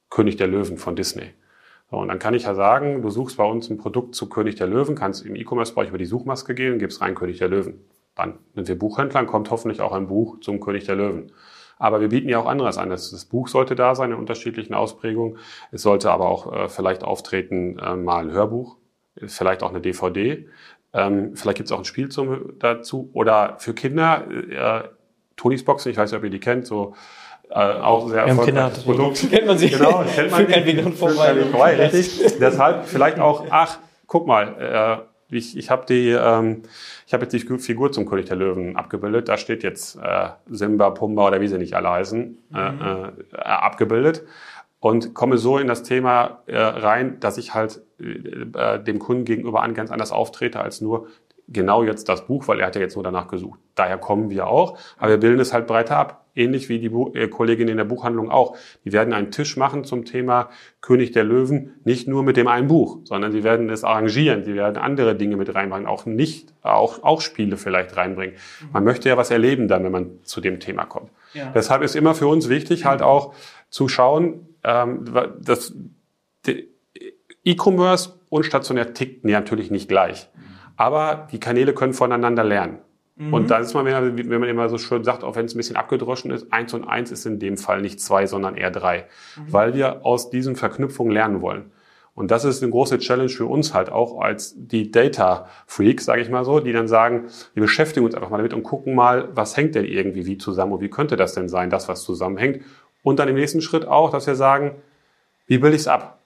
Speaker 3: König der Löwen von Disney. So, und dann kann ich ja sagen, du suchst bei uns ein Produkt zu König der Löwen, kannst im E-Commerce-Bereich über die Suchmaske gehen und gibst rein König der Löwen. Dann sind wir Buchhändler, kommt hoffentlich auch ein Buch zum König der Löwen. Aber wir bieten ja auch anderes an. Das, das Buch sollte da sein in unterschiedlichen Ausprägungen. Es sollte aber auch äh, vielleicht auftreten äh, mal ein Hörbuch, vielleicht auch eine DVD. Ähm, vielleicht gibt es auch ein Spiel zum, dazu. Oder für Kinder, äh, Tonys Boxen, ich weiß nicht, ob ihr die kennt, so äh, auch sehr
Speaker 1: erfolgreiches Produkt. Kennt man sie.
Speaker 3: Genau, kennt man
Speaker 1: kein Weg vorbei. vorbei.
Speaker 3: Richtig. Deshalb vielleicht auch, ach, guck mal, äh, ich, ich habe die, ähm, ich habe jetzt die Figur zum König der Löwen abgebildet. Da steht jetzt äh, Simba, Pumba oder wie sie nicht alle heißen, äh, mhm. äh, abgebildet und komme so in das Thema äh, rein, dass ich halt äh, dem Kunden gegenüber an ganz anders auftrete als nur genau jetzt das Buch, weil er hat ja jetzt nur danach gesucht. Daher kommen wir auch, aber wir bilden es halt breiter ab. Ähnlich wie die Bu äh, Kollegin in der Buchhandlung auch. Die werden einen Tisch machen zum Thema König der Löwen, nicht nur mit dem einen Buch, sondern sie werden es arrangieren, sie werden andere Dinge mit reinbringen, auch nicht, auch, auch Spiele vielleicht reinbringen. Man möchte ja was erleben dann, wenn man zu dem Thema kommt. Ja. Deshalb ist immer für uns wichtig, halt auch zu schauen, ähm, das E-Commerce und stationär tickt natürlich nicht gleich. Aber die Kanäle können voneinander lernen. Mhm. Und da ist man, wenn man immer so schön sagt, auch wenn es ein bisschen abgedroschen ist, eins und eins ist in dem Fall nicht zwei, sondern eher drei. Mhm. Weil wir aus diesen Verknüpfungen lernen wollen. Und das ist eine große Challenge für uns halt auch als die Data Freaks, sage ich mal so, die dann sagen, wir beschäftigen uns einfach mal damit und gucken mal, was hängt denn irgendwie wie zusammen und wie könnte das denn sein, das was zusammenhängt und dann im nächsten Schritt auch, dass wir sagen, wie bilde ich es ab?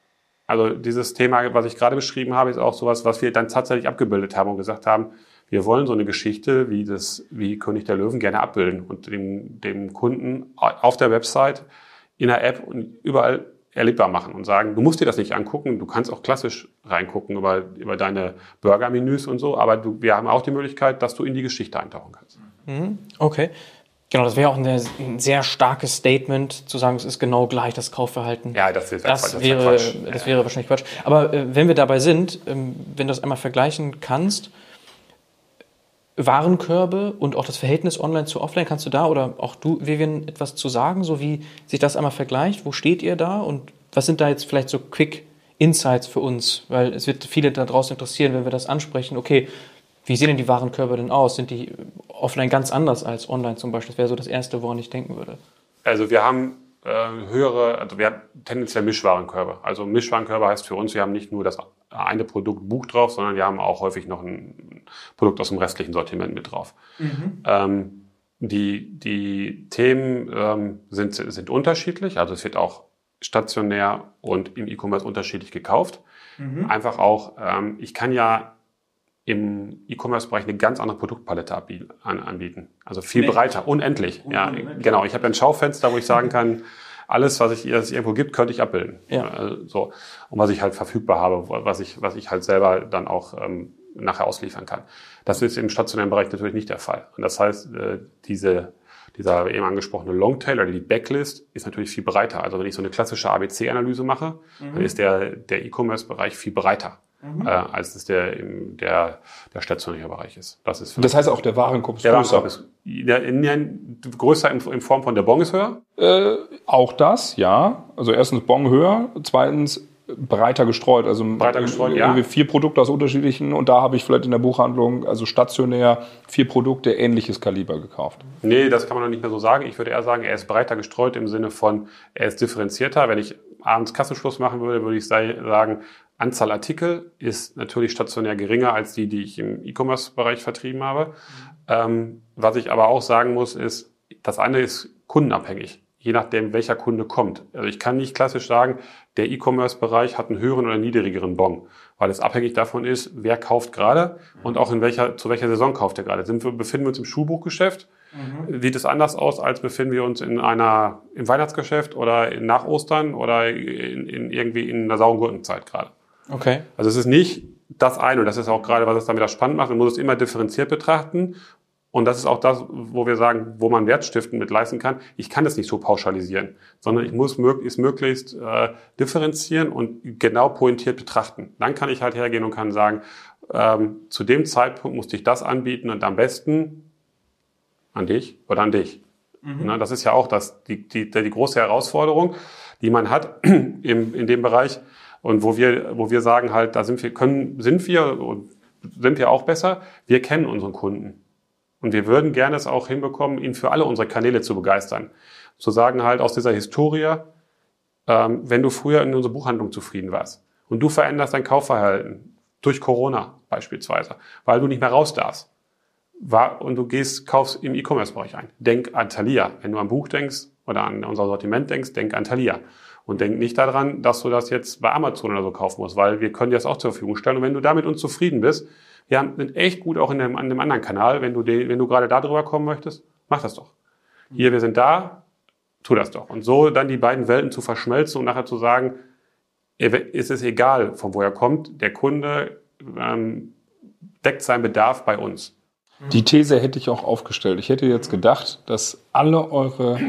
Speaker 3: Also dieses Thema, was ich gerade beschrieben habe, ist auch sowas, was wir dann tatsächlich abgebildet haben und gesagt haben, wir wollen so eine Geschichte wie das, wie König der Löwen gerne abbilden und dem, dem Kunden auf der Website, in der App und überall erlebbar machen und sagen, du musst dir das nicht angucken, du kannst auch klassisch reingucken über, über deine Burger-Menüs und so, aber du, wir haben auch die Möglichkeit, dass du in die Geschichte eintauchen kannst.
Speaker 1: Mhm. Okay. Genau, das wäre auch ein, ein, sehr starkes Statement, zu sagen, es ist genau gleich das Kaufverhalten.
Speaker 3: Ja, das, ist
Speaker 1: das, das wäre, Quatsch. das wäre wahrscheinlich Quatsch. Aber äh, wenn wir dabei sind, ähm, wenn du das einmal vergleichen kannst, Warenkörbe und auch das Verhältnis online zu offline, kannst du da oder auch du, Vivian, etwas zu sagen, so wie sich das einmal vergleicht? Wo steht ihr da und was sind da jetzt vielleicht so Quick Insights für uns? Weil es wird viele da draußen interessieren, wenn wir das ansprechen. Okay, wie sehen denn die Warenkörbe denn aus? Sind die offline ganz anders als online zum Beispiel? Das wäre so das Erste, woran ich denken würde.
Speaker 3: Also wir haben äh, höhere, also wir haben tendenziell Mischwarenkörbe. Also Mischwarenkörbe heißt für uns, wir haben nicht nur das eine Produkt Buch drauf, sondern wir haben auch häufig noch ein Produkt aus dem restlichen Sortiment mit drauf. Mhm. Ähm, die, die Themen ähm, sind, sind unterschiedlich, also es wird auch stationär und im E-Commerce unterschiedlich gekauft. Mhm. Einfach auch, ähm, ich kann ja im E-Commerce-Bereich eine ganz andere Produktpalette anbieten. Also viel unendlich. breiter, unendlich. unendlich. Ja, genau. Ich habe ein Schaufenster, wo ich sagen kann, alles, was ich, was es irgendwo gibt, könnte ich abbilden. Ja. Also, so. Und was ich halt verfügbar habe, was ich, was ich halt selber dann auch ähm, nachher ausliefern kann. Das ist im stationären Bereich natürlich nicht der Fall. Und das heißt, äh, diese dieser eben angesprochene Longtail oder die Backlist ist natürlich viel breiter. Also wenn ich so eine klassische ABC-Analyse mache, mhm. dann ist der, der E-Commerce-Bereich viel breiter. Mhm. Äh, als es der, der, der stationäre Bereich ist.
Speaker 4: Das, ist das heißt auch der Warenkorb
Speaker 3: ist der größer? Warenkorb ist der, in, in, größer in, in, Form von der Bon ist höher?
Speaker 4: Äh, auch das, ja. Also erstens Bon höher, zweitens breiter gestreut. Also
Speaker 3: breiter gestreut, irgendwie
Speaker 4: ja. vier Produkte aus unterschiedlichen und da habe ich vielleicht in der Buchhandlung, also stationär, vier Produkte ähnliches Kaliber gekauft.
Speaker 3: Nee, das kann man noch nicht mehr so sagen. Ich würde eher sagen, er ist breiter gestreut im Sinne von, er ist differenzierter. Wenn ich abends Kassenschluss machen würde, würde ich sagen, Anzahl Artikel ist natürlich stationär geringer als die, die ich im E-Commerce-Bereich vertrieben habe. Ähm, was ich aber auch sagen muss, ist, das eine ist kundenabhängig je nachdem, welcher Kunde kommt. Also ich kann nicht klassisch sagen, der E-Commerce-Bereich hat einen höheren oder niedrigeren Bon, weil es abhängig davon ist, wer kauft gerade und auch in welcher, zu welcher Saison kauft er gerade. Sind wir, befinden wir uns im Schuhbuchgeschäft? Mhm. Sieht es anders aus, als befinden wir uns in einer, im Weihnachtsgeschäft oder nach Ostern oder in, in irgendwie in einer sauren Gurkenzeit gerade?
Speaker 1: Okay.
Speaker 3: Also es ist nicht das eine und das ist auch gerade, was es damit spannend macht. Man muss es immer differenziert betrachten und das ist auch das, wo wir sagen, wo man Wertstiften mit leisten kann. Ich kann das nicht so pauschalisieren, sondern ich muss möglichst, möglichst äh, differenzieren und genau pointiert betrachten. Dann kann ich halt hergehen und kann sagen, ähm, zu dem Zeitpunkt musste ich das anbieten und am besten an dich oder an dich. Mhm. Na, das ist ja auch das, die, die, die große Herausforderung, die man hat im, in dem Bereich und wo wir, wo wir sagen halt, da sind wir, können, sind wir sind wir auch besser. Wir kennen unseren Kunden. Und wir würden gerne es auch hinbekommen, ihn für alle unsere Kanäle zu begeistern. Zu sagen halt aus dieser Historie, ähm, wenn du früher in unserer Buchhandlung zufrieden warst und du veränderst dein Kaufverhalten durch Corona beispielsweise, weil du nicht mehr raus darfst, war, und du gehst, kaufst im E-Commerce-Bereich ein. Denk an Thalia. Wenn du an Buch denkst oder an unser Sortiment denkst, denk an Thalia. Und denk nicht daran, dass du das jetzt bei Amazon oder so kaufen musst, weil wir können dir das auch zur Verfügung stellen. Und wenn du damit uns zufrieden bist, wir sind echt gut auch in dem, an dem anderen Kanal. Wenn du, den, wenn du gerade da drüber kommen möchtest, mach das doch. Hier, wir sind da, tu das doch. Und so dann die beiden Welten zu verschmelzen und nachher zu sagen, ist es egal, von wo er kommt, der Kunde ähm, deckt seinen Bedarf bei uns.
Speaker 4: Die These hätte ich auch aufgestellt. Ich hätte jetzt gedacht, dass alle eure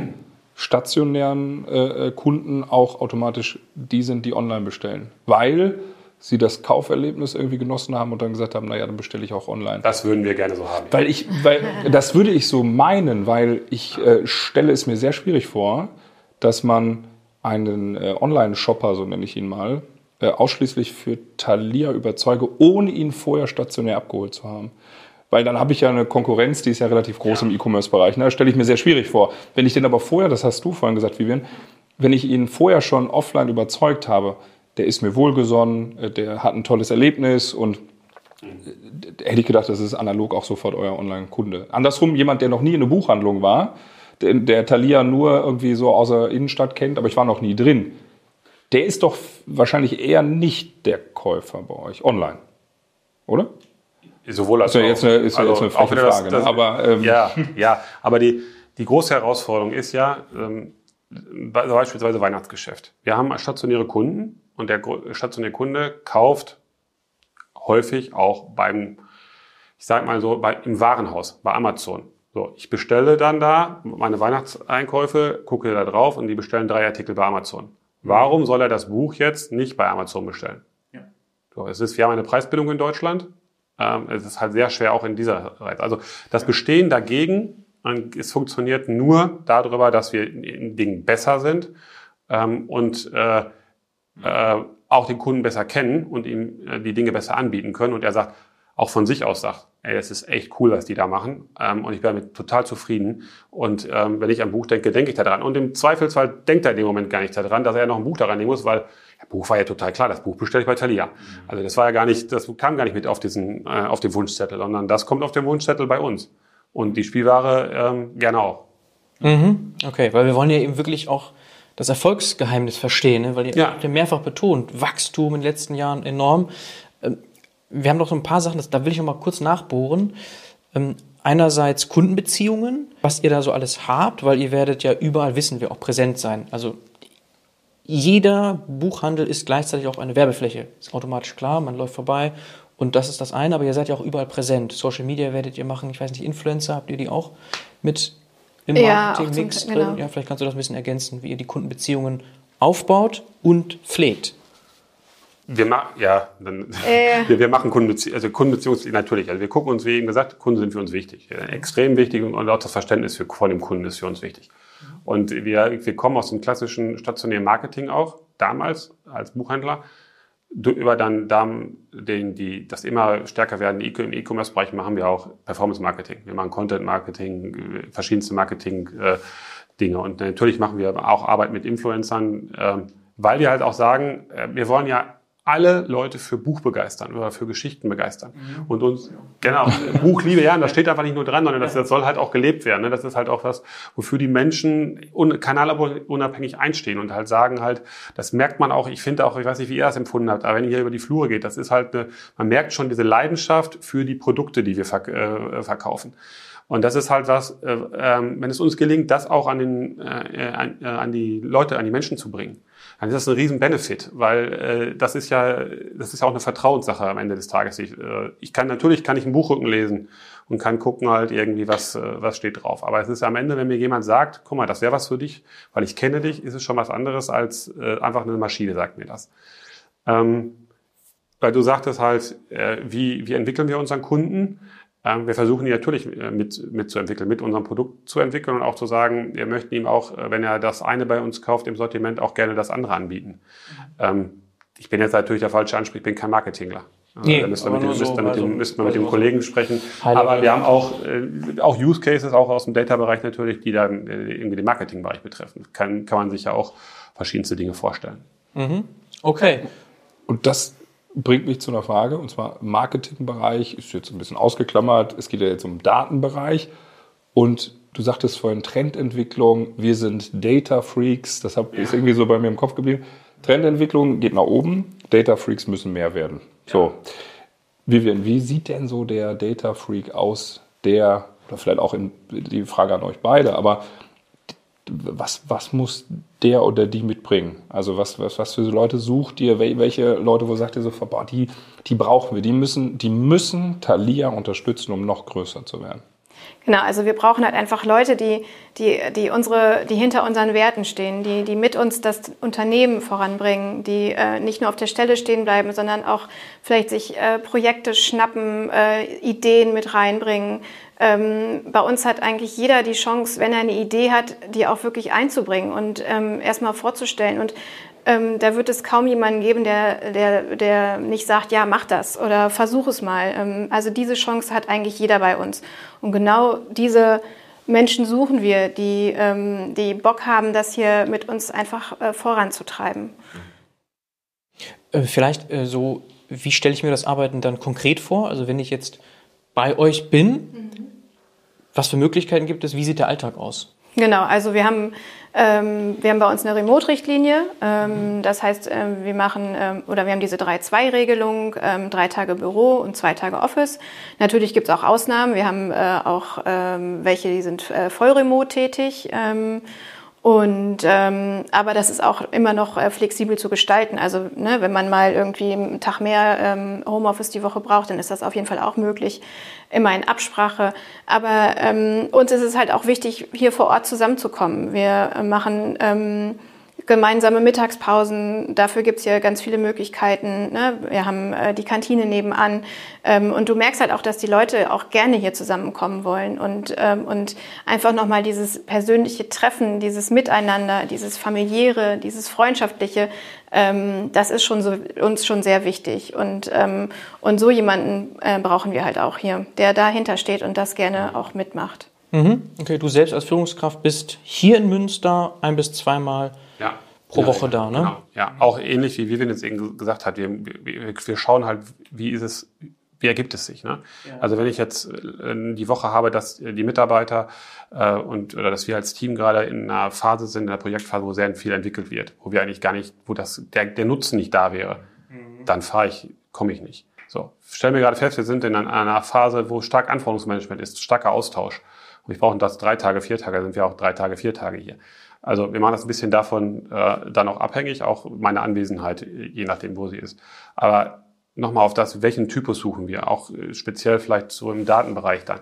Speaker 4: stationären äh, Kunden auch automatisch die sind, die online bestellen. Weil sie das Kauferlebnis irgendwie genossen haben und dann gesagt haben, naja, dann bestelle ich auch online.
Speaker 3: Das würden wir gerne so haben.
Speaker 4: Weil ich, weil das würde ich so meinen, weil ich äh, stelle es mir sehr schwierig vor, dass man einen äh, Online-Shopper, so nenne ich ihn mal, äh, ausschließlich für Thalia überzeuge, ohne ihn vorher stationär abgeholt zu haben. Weil dann habe ich ja eine Konkurrenz, die ist ja relativ groß ja. im E-Commerce-Bereich. Ne? Das stelle ich mir sehr schwierig vor. Wenn ich den aber vorher, das hast du vorhin gesagt, Vivian, wenn ich ihn vorher schon offline überzeugt habe, der ist mir wohlgesonnen, äh, der hat ein tolles Erlebnis und äh, hätte ich gedacht, das ist analog auch sofort euer Online-Kunde. Andersrum, jemand, der noch nie in eine Buchhandlung war, der, der Thalia nur irgendwie so aus der Innenstadt kennt, aber ich war noch nie drin, der ist doch wahrscheinlich eher nicht der Käufer bei euch online, oder?
Speaker 3: Sowohl als
Speaker 4: auch. Ist ja jetzt eine, ist also,
Speaker 3: Frage, das, ne? das, aber, ähm, ja, ja, aber die, die große Herausforderung ist ja, ähm, beispielsweise Weihnachtsgeschäft. Wir haben stationäre Kunden, und der stationäre Kunde kauft häufig auch beim, ich sag mal so, bei, im Warenhaus, bei Amazon. So, ich bestelle dann da meine Weihnachtseinkäufe, gucke da drauf und die bestellen drei Artikel bei Amazon. Warum soll er das Buch jetzt nicht bei Amazon bestellen? Ja. So, es ist, wir haben eine Preisbildung in Deutschland. Ähm, es ist halt sehr schwer auch in dieser Reihe. Also das Bestehen dagegen, es funktioniert nur darüber, dass wir in Dingen besser sind ähm, und äh, äh, auch den Kunden besser kennen und ihm äh, die Dinge besser anbieten können. Und er sagt, auch von sich aus sagt, ey, das ist echt cool, was die da machen. Ähm, und ich bin damit total zufrieden. Und ähm, wenn ich an Buch denke, denke ich daran. Und im Zweifelsfall denkt er in dem Moment gar nicht daran, dass er noch ein Buch daran nehmen muss, weil das Buch war ja total klar, das Buch bestelle ich bei Thalia. Mhm. Also das war ja gar nicht, das kam gar nicht mit auf diesen, äh, auf den Wunschzettel, sondern das kommt auf den Wunschzettel bei uns. Und die Spielware ähm, gerne auch.
Speaker 1: Mhm. Okay, weil wir wollen ja eben wirklich auch das Erfolgsgeheimnis verstehen, ne? weil ihr ja. habt ja mehrfach betont, Wachstum in den letzten Jahren enorm. Ähm, wir haben noch so ein paar Sachen, da will ich noch mal kurz nachbohren. Ähm, einerseits Kundenbeziehungen, was ihr da so alles habt, weil ihr werdet ja überall, wissen wir, auch präsent sein. Also jeder Buchhandel ist gleichzeitig auch eine Werbefläche. Ist automatisch klar, man läuft vorbei und das ist das eine, aber ihr seid ja auch überall präsent. Social Media werdet ihr machen, ich weiß nicht, Influencer, habt ihr die auch mit im
Speaker 2: Ja,
Speaker 1: Marketingmix drin.
Speaker 2: genau.
Speaker 1: Ja, vielleicht kannst du das ein bisschen ergänzen, wie ihr die Kundenbeziehungen aufbaut und pflegt.
Speaker 3: Wir machen, ja, dann,
Speaker 2: Äh.
Speaker 3: wir, wir machen Kundenbezie also Kundenbeziehungs natürlich. Also wir gucken uns, wie eben gesagt, Kunden sind für uns wichtig. Extrem wichtig und auch das Verständnis für, von dem Kunden ist für uns wichtig. Und wir, wir kommen aus dem klassischen stationären Marketing auch, damals als Buchhändler, über dann, dann den, die, das immer stärker werden im E-Commerce-Bereich machen wir auch Performance Marketing. Wir machen Content Marketing, äh, verschiedenste Marketing äh. Und natürlich machen wir auch Arbeit mit Influencern, ähm, weil wir halt auch sagen, äh, wir wollen ja alle Leute für Buch begeistern oder für Geschichten begeistern. Und uns, genau, Buchliebe, ja, und das steht einfach nicht nur dran, sondern das, das soll halt auch gelebt werden. Ne? Das ist halt auch was, wofür die Menschen un, kanalunabhängig einstehen und halt sagen halt, das merkt man auch, ich finde auch, ich weiß nicht, wie ihr das empfunden habt, aber wenn ihr hier über die Flure geht, das ist halt, eine, man merkt schon diese Leidenschaft für die Produkte, die wir verk äh, verkaufen. Und das ist halt was, äh, ähm, wenn es uns gelingt, das auch an, den, äh, an, äh, an die Leute, an die Menschen zu bringen, dann ist das ein riesen Benefit, weil äh, das ist ja, das ist ja auch eine Vertrauenssache am Ende des Tages. Ich, äh, ich kann natürlich kann ich einen Buchrücken lesen und kann gucken halt irgendwie was äh, was steht drauf. Aber es ist am Ende, wenn mir jemand sagt, guck mal, das wäre was für dich, weil ich kenne dich, ist es schon was anderes als äh, einfach eine Maschine sagt mir das. Ähm, weil du sagtest halt, äh, wie, wie entwickeln wir unseren Kunden? Ähm, wir versuchen die natürlich äh, mit, mitzuentwickeln, mit unserem Produkt zu entwickeln und auch zu sagen, wir möchten ihm auch, äh, wenn er das eine bei uns kauft im Sortiment, auch gerne das andere anbieten. Ähm, ich bin jetzt natürlich der falsche Ansprech, ich bin kein Marketingler.
Speaker 1: Nee,
Speaker 3: da ihr
Speaker 1: aber
Speaker 3: mit, dem,
Speaker 1: so,
Speaker 3: mit,
Speaker 1: also,
Speaker 3: dem, mit dem
Speaker 1: also
Speaker 3: Kollegen sprechen. Aber wir haben auch, äh, auch Use Cases, auch aus dem Data-Bereich natürlich, die dann äh, irgendwie den Marketing-Bereich betreffen. Kann, kann man sich ja auch verschiedenste Dinge vorstellen.
Speaker 1: Okay.
Speaker 4: Und das bringt mich zu einer Frage, und zwar im Marketingbereich ist jetzt ein bisschen ausgeklammert. Es geht ja jetzt um Datenbereich. Und du sagtest vorhin Trendentwicklung, wir sind Data Freaks, das hab, ist irgendwie so bei mir im Kopf geblieben. Trendentwicklung geht nach oben, Data Freaks müssen mehr werden. So. Vivian, wie sieht denn so der Data Freak aus, der, oder vielleicht auch in, die Frage an euch beide, aber was, was muss der oder die mitbringen? Also was, was, was für Leute sucht ihr? Wel- Welche Leute, wo sagt ihr so, boah, die, die brauchen wir, die müssen, die müssen Thalia unterstützen, um noch größer zu werden.
Speaker 2: Genau, also wir brauchen halt einfach Leute, die, die, die, unsere, die hinter unseren Werten stehen, die, die mit uns das Unternehmen voranbringen, die äh, nicht nur auf der Stelle stehen bleiben, sondern auch vielleicht sich äh, Projekte schnappen, äh, Ideen mit reinbringen. Ähm, bei uns hat eigentlich jeder die Chance, wenn er eine Idee hat, die auch wirklich einzubringen und ähm, erstmal vorzustellen. Und ähm, da wird es kaum jemanden geben, der, der, der nicht sagt, ja, mach das oder versuch es mal. Ähm, also diese Chance hat eigentlich jeder bei uns. Und genau diese Menschen suchen wir, die, ähm, die Bock haben, das hier mit uns einfach äh, voranzutreiben.
Speaker 1: Äh, Vielleicht äh, so, wie stelle ich mir das Arbeiten dann konkret vor? Also wenn ich jetzt bei euch bin, was für Möglichkeiten gibt es? Wie sieht der Alltag aus?
Speaker 2: Genau, also wir haben, ähm, wir haben bei uns eine Remote-Richtlinie. Ähm, das heißt, ähm, wir machen ähm, oder wir haben diese 3-2-Regelung, ähm, drei Tage Büro und zwei Tage Office. Natürlich gibt es auch Ausnahmen. Wir haben äh, auch ähm, welche, die sind äh, voll remote tätig. Und ähm, aber das ist auch immer noch äh, flexibel zu gestalten. Also ne, wenn man mal irgendwie einen Tag mehr ähm, Homeoffice die Woche braucht, dann ist das auf jeden Fall auch möglich. Immer in Absprache. Aber ähm, uns ist es halt auch wichtig, hier vor Ort zusammenzukommen. Wir äh, machen ähm, gemeinsame Mittagspausen. Dafür gibt's hier ganz viele Möglichkeiten. Ne? Wir haben äh, die Kantine nebenan. Ähm, und du merkst halt auch, dass die Leute auch gerne hier zusammenkommen wollen und, ähm, und einfach nochmal dieses persönliche Treffen, dieses Miteinander, dieses familiäre, dieses freundschaftliche, ähm, das ist schon so, uns schon sehr wichtig. Und, ähm, und so jemanden äh, brauchen wir halt auch hier, der dahinter steht und das gerne auch mitmacht.
Speaker 1: Mhm. Okay, du selbst als Führungskraft bist hier in Münster ein bis zweimal
Speaker 3: Ja.
Speaker 1: pro
Speaker 3: Ja,
Speaker 1: Woche
Speaker 3: ja,
Speaker 1: da, ne?
Speaker 3: Genau. Ja, auch ähnlich wie Vivian jetzt eben gesagt hat. Wir, wir, wir schauen halt, wie ist es, wie ergibt es sich. Ne? Also wenn ich jetzt äh, die Woche habe, dass die Mitarbeiter äh, und oder dass wir als Team gerade in einer Phase sind, in einer Projektphase, wo sehr viel entwickelt wird, wo wir eigentlich gar nicht, wo das der, der Nutzen nicht da wäre, dann fahre ich, komme ich nicht. So, stellen wir gerade fest, wir sind in einer- einer Phase, wo stark Anforderungsmanagement ist, starker Austausch. Und ich brauche das drei Tage, vier Tage, sind wir auch drei Tage, vier Tage hier. Also wir machen das ein bisschen davon äh, dann auch abhängig, auch meine Anwesenheit, je nachdem, wo sie ist. Aber nochmal auf das, welchen Typus suchen wir, auch äh, speziell vielleicht so im Datenbereich dann.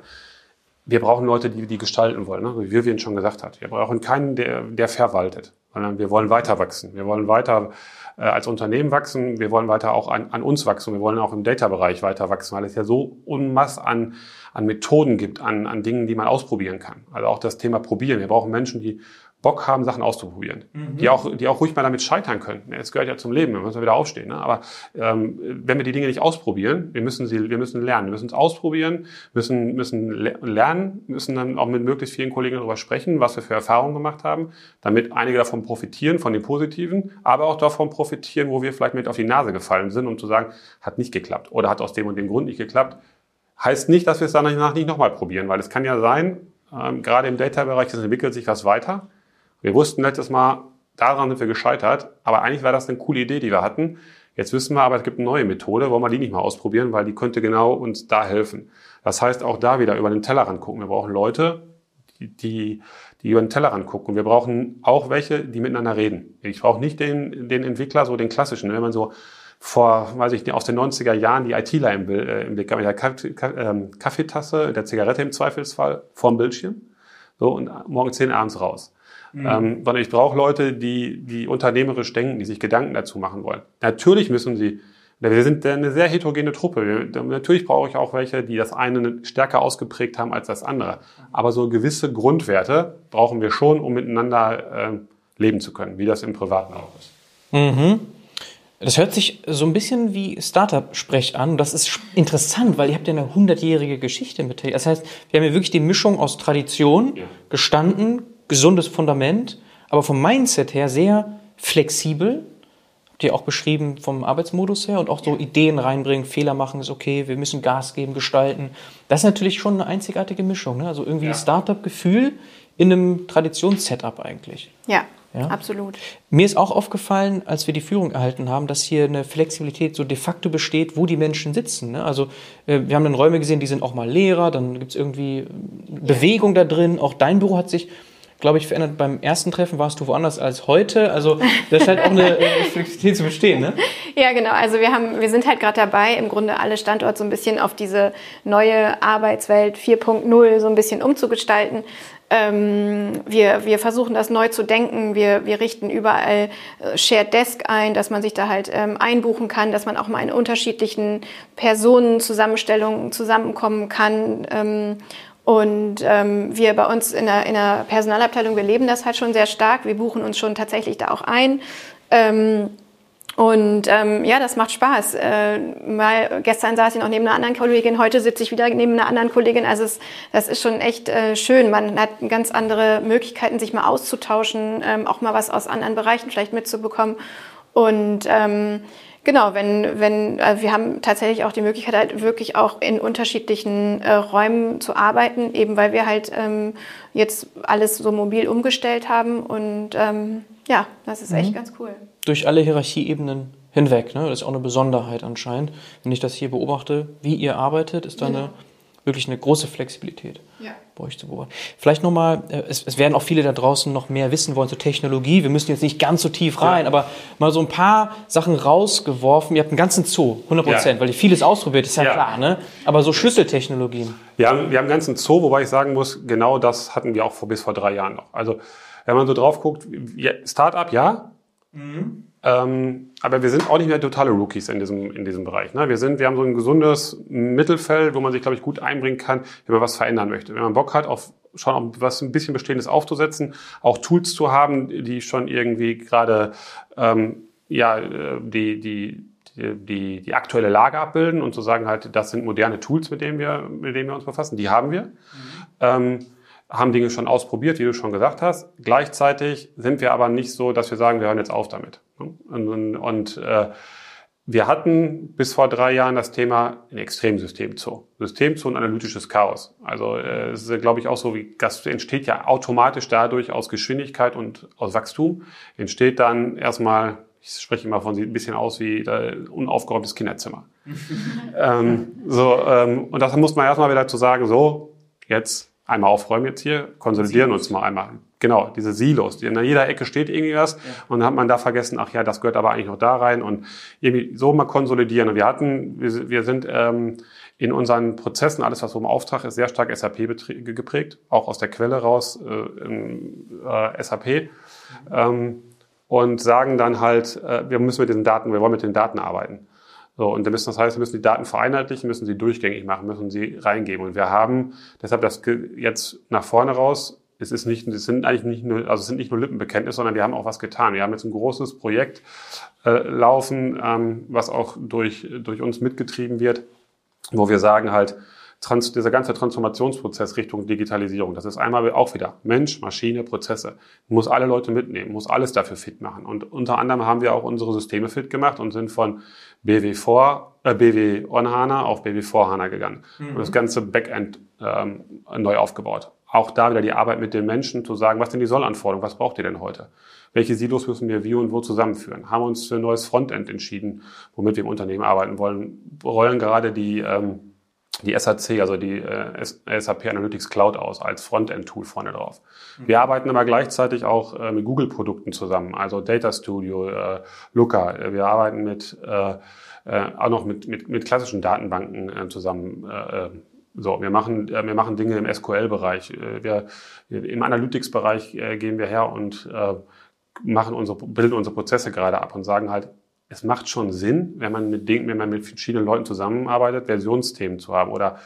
Speaker 3: Wir brauchen Leute, die die gestalten wollen, ne? wie Vivian schon gesagt hat. Wir brauchen keinen, der, der verwaltet, sondern wir wollen weiter wachsen. Wir wollen weiter äh, als Unternehmen wachsen. Wir wollen weiter auch an, an uns wachsen. Wir wollen auch im Data-Bereich weiter wachsen, weil es ja so unmass an, an Methoden gibt, an, an Dingen, die man ausprobieren kann. Also auch das Thema Probieren. Wir brauchen Menschen, die Bock haben, Sachen auszuprobieren. Mhm. Die, auch, die auch ruhig mal damit scheitern können. Es gehört ja zum Leben, wir müssen wieder aufstehen. Ne? Aber ähm, wenn wir die Dinge nicht ausprobieren, wir müssen sie, wir müssen lernen, wir müssen es ausprobieren, müssen, müssen lernen, müssen dann auch mit möglichst vielen Kollegen darüber sprechen, was wir für Erfahrungen gemacht haben, damit einige davon profitieren, von den Positiven, aber auch davon profitieren, wo wir vielleicht mit auf die Nase gefallen sind, um zu sagen, hat nicht geklappt oder hat aus dem und dem Grund nicht geklappt. Heißt nicht, dass wir es danach nicht nochmal probieren, weil es kann ja sein, ähm, gerade im Data-Bereich, es entwickelt sich was weiter wir wussten letztes Mal, daran sind wir gescheitert, aber eigentlich war das eine coole Idee, die wir hatten. Jetzt wissen wir aber, es gibt eine neue Methode, wollen wir die nicht mal ausprobieren, weil die könnte genau uns da helfen. Das heißt, auch da wieder über den Tellerrand gucken. Wir brauchen Leute, die, die, über den Tellerrand gucken. wir brauchen auch welche, die miteinander reden. Ich brauche nicht den, den Entwickler, so den klassischen. Wenn man so vor, weiß ich aus den 90er Jahren die ITler im, äh, im Blick hat, mit der ähm, Kaffeetasse, der Zigarette im Zweifelsfall, vorm Bildschirm. So, und morgen zehn abends raus. Mhm. Ähm, sondern ich brauche Leute, die, die unternehmerisch denken, die sich Gedanken dazu machen wollen. Natürlich müssen sie, wir sind eine sehr heterogene Truppe. Natürlich brauche ich auch welche, die das eine stärker ausgeprägt haben als das andere. Aber so gewisse Grundwerte brauchen wir schon, um miteinander äh, leben zu können, wie das im Privaten auch ist.
Speaker 1: Mhm. Das hört sich so ein bisschen wie Startup-Sprech an. Das ist interessant, weil ihr habt ja eine hundertjährige Geschichte mit. Das heißt, wir haben ja wirklich die Mischung aus Tradition, ja. gestanden, gesundes Fundament, aber vom Mindset her sehr flexibel. Habt ihr auch beschrieben vom Arbeitsmodus her und auch so Ideen reinbringen, Fehler machen ist okay, wir müssen Gas geben, gestalten. Das ist natürlich schon eine einzigartige Mischung. Ne? Also irgendwie ja. Startup-Gefühl in einem Traditionssetup eigentlich.
Speaker 2: Ja, ja, absolut.
Speaker 1: Mir ist auch aufgefallen, als wir die Führung erhalten haben, dass hier eine Flexibilität so de facto besteht, wo die Menschen sitzen. Ne? Also äh, wir haben dann Räume gesehen, die sind auch mal leerer, dann gibt es irgendwie Bewegung da drin. Auch dein Büro hat sich glaube ich, verändert. Beim ersten Treffen warst du woanders als heute. Also da scheint auch eine äh, Flexibilität zu bestehen, ne?
Speaker 2: Ja, genau. Also wir haben, wir sind halt gerade dabei, im Grunde alle Standorte so ein bisschen auf diese neue Arbeitswelt 4.0 so ein bisschen umzugestalten. Ähm, wir, wir versuchen das neu zu denken. Wir, wir richten überall äh, Shared Desk ein, dass man sich da halt ähm, einbuchen kann, dass man auch mal in unterschiedlichen Personenzusammenstellungen zusammenkommen kann. Ähm, und ähm, wir bei uns in der, in der Personalabteilung, wir leben das halt schon sehr stark. Wir buchen uns schon tatsächlich da auch ein. Ähm, und ähm, ja, das macht Spaß. Äh, mal gestern saß ich noch neben einer anderen Kollegin, heute sitze ich wieder neben einer anderen Kollegin. Also es, das ist schon echt äh, schön. Man hat ganz andere Möglichkeiten, sich mal auszutauschen, ähm, auch mal was aus anderen Bereichen vielleicht mitzubekommen. Und ähm, Genau, wenn, wenn also wir haben tatsächlich auch die Möglichkeit, halt wirklich auch in unterschiedlichen äh, Räumen zu arbeiten, eben weil wir halt ähm, jetzt alles so mobil umgestellt haben. Und ähm, ja, das ist echt mhm. ganz cool.
Speaker 1: Durch alle Hierarchieebenen hinweg, ne? Das ist auch eine Besonderheit anscheinend. Wenn ich das hier beobachte, wie ihr arbeitet, ist da eine wirklich eine große Flexibilität ja. bei euch zu beobachten. Vielleicht nochmal, äh, es, es werden auch viele da draußen noch mehr wissen wollen zur Technologie. Wir müssen jetzt nicht ganz so tief rein, ja. aber mal so ein paar Sachen rausgeworfen. Ihr habt einen ganzen Zoo, 100 Prozent, ja. weil ihr vieles ausprobiert, ist ja, klar, ne? Aber so Schlüsseltechnologien.
Speaker 3: Ja, wir haben einen ganzen Zoo, wobei ich sagen muss, genau das hatten wir auch vor, bis vor drei Jahren noch. Also, wenn man so drauf guckt, Startup, ja. Mhm. Ähm, aber wir sind auch nicht mehr totale Rookies in diesem, in diesem Bereich. Ne? Wir, sind, wir haben so ein gesundes Mittelfeld, wo man sich, glaube ich, gut einbringen kann, wenn man was verändern möchte. Wenn man Bock hat, auf schon auf was ein bisschen Bestehendes aufzusetzen, auch Tools zu haben, die schon irgendwie gerade ähm, ja, die, die, die, die aktuelle Lage abbilden und zu sagen halt, das sind moderne Tools, mit denen wir, mit denen wir uns befassen, die haben wir. Mhm. Ähm, haben Dinge schon ausprobiert, wie du schon gesagt hast. Gleichzeitig sind wir aber nicht so, dass wir sagen, wir hören jetzt auf damit. Und, und, und äh, wir hatten bis vor drei Jahren das Thema ein Extremsystem Zoo. System Zoo und analytisches Chaos. Also äh, es ist, glaube ich, auch so, wie das entsteht ja automatisch dadurch aus Geschwindigkeit und aus Wachstum. Entsteht dann erstmal, ich spreche immer von sieht ein bisschen aus wie ein unaufgeräumtes Kinderzimmer. ähm, so, ähm, und das muss man erstmal wieder zu sagen, so, jetzt einmal aufräumen jetzt hier, konsolidieren uns mal einmal Genau, diese Silos. Die, in jeder Ecke steht irgendwie was ja. und dann hat man da vergessen, ach ja, das gehört aber eigentlich noch da rein und irgendwie so mal konsolidieren. Und wir hatten, wir, wir sind ähm, in unseren Prozessen, alles was so im Auftrag ist, sehr stark SAP geprägt, auch aus der Quelle raus äh, in, äh, SAP. Mhm. Ähm, und sagen dann halt, äh, wir müssen mit den Daten, wir wollen mit den Daten arbeiten. So, und dann müssen, das heißt, wir müssen die Daten vereinheitlichen, müssen sie durchgängig machen, müssen sie reingeben. Und wir haben deshalb das jetzt nach vorne raus, es ist nicht, es sind eigentlich nicht nur, also es sind nicht nur Lippenbekenntnisse, sondern wir haben auch was getan. Wir haben jetzt ein großes Projekt äh, laufen, ähm, was auch durch, durch uns mitgetrieben wird, wo wir sagen halt, Trans dieser ganze Transformationsprozess Richtung Digitalisierung, das ist einmal auch wieder Mensch, Maschine, Prozesse. Muss alle Leute mitnehmen, muss alles dafür fit machen. Und unter anderem haben wir auch unsere Systeme fit gemacht und sind von BW4, äh, BW on HANA auf BW4 HANA gegangen. Mhm. Und das ganze Backend ähm, neu aufgebaut. Auch da wieder die Arbeit mit den Menschen zu sagen, was sind die Sollanforderungen, was braucht ihr denn heute? Welche Silos müssen wir wie und wo zusammenführen? Haben wir uns für ein neues Frontend entschieden, womit wir im Unternehmen arbeiten wollen, rollen gerade die ähm, die SAC, also die äh, SAP Analytics Cloud aus als Frontend-Tool vorne drauf. Mhm. Wir arbeiten aber gleichzeitig auch äh, mit Google-Produkten zusammen, also Data Studio, äh, Looker. Wir arbeiten mit äh, äh, auch noch mit, mit, mit klassischen Datenbanken äh, zusammen. Äh, äh so, wir machen, äh, wir machen Dinge im SQL-Bereich. Äh, wir, Im Analytics-Bereich äh, gehen wir her und äh, machen unsere, bilden unsere Prozesse gerade ab und sagen halt, es macht schon Sinn, wenn man mit Dingen, wenn man mit verschiedenen Leuten zusammenarbeitet, Versionsthemen zu haben oder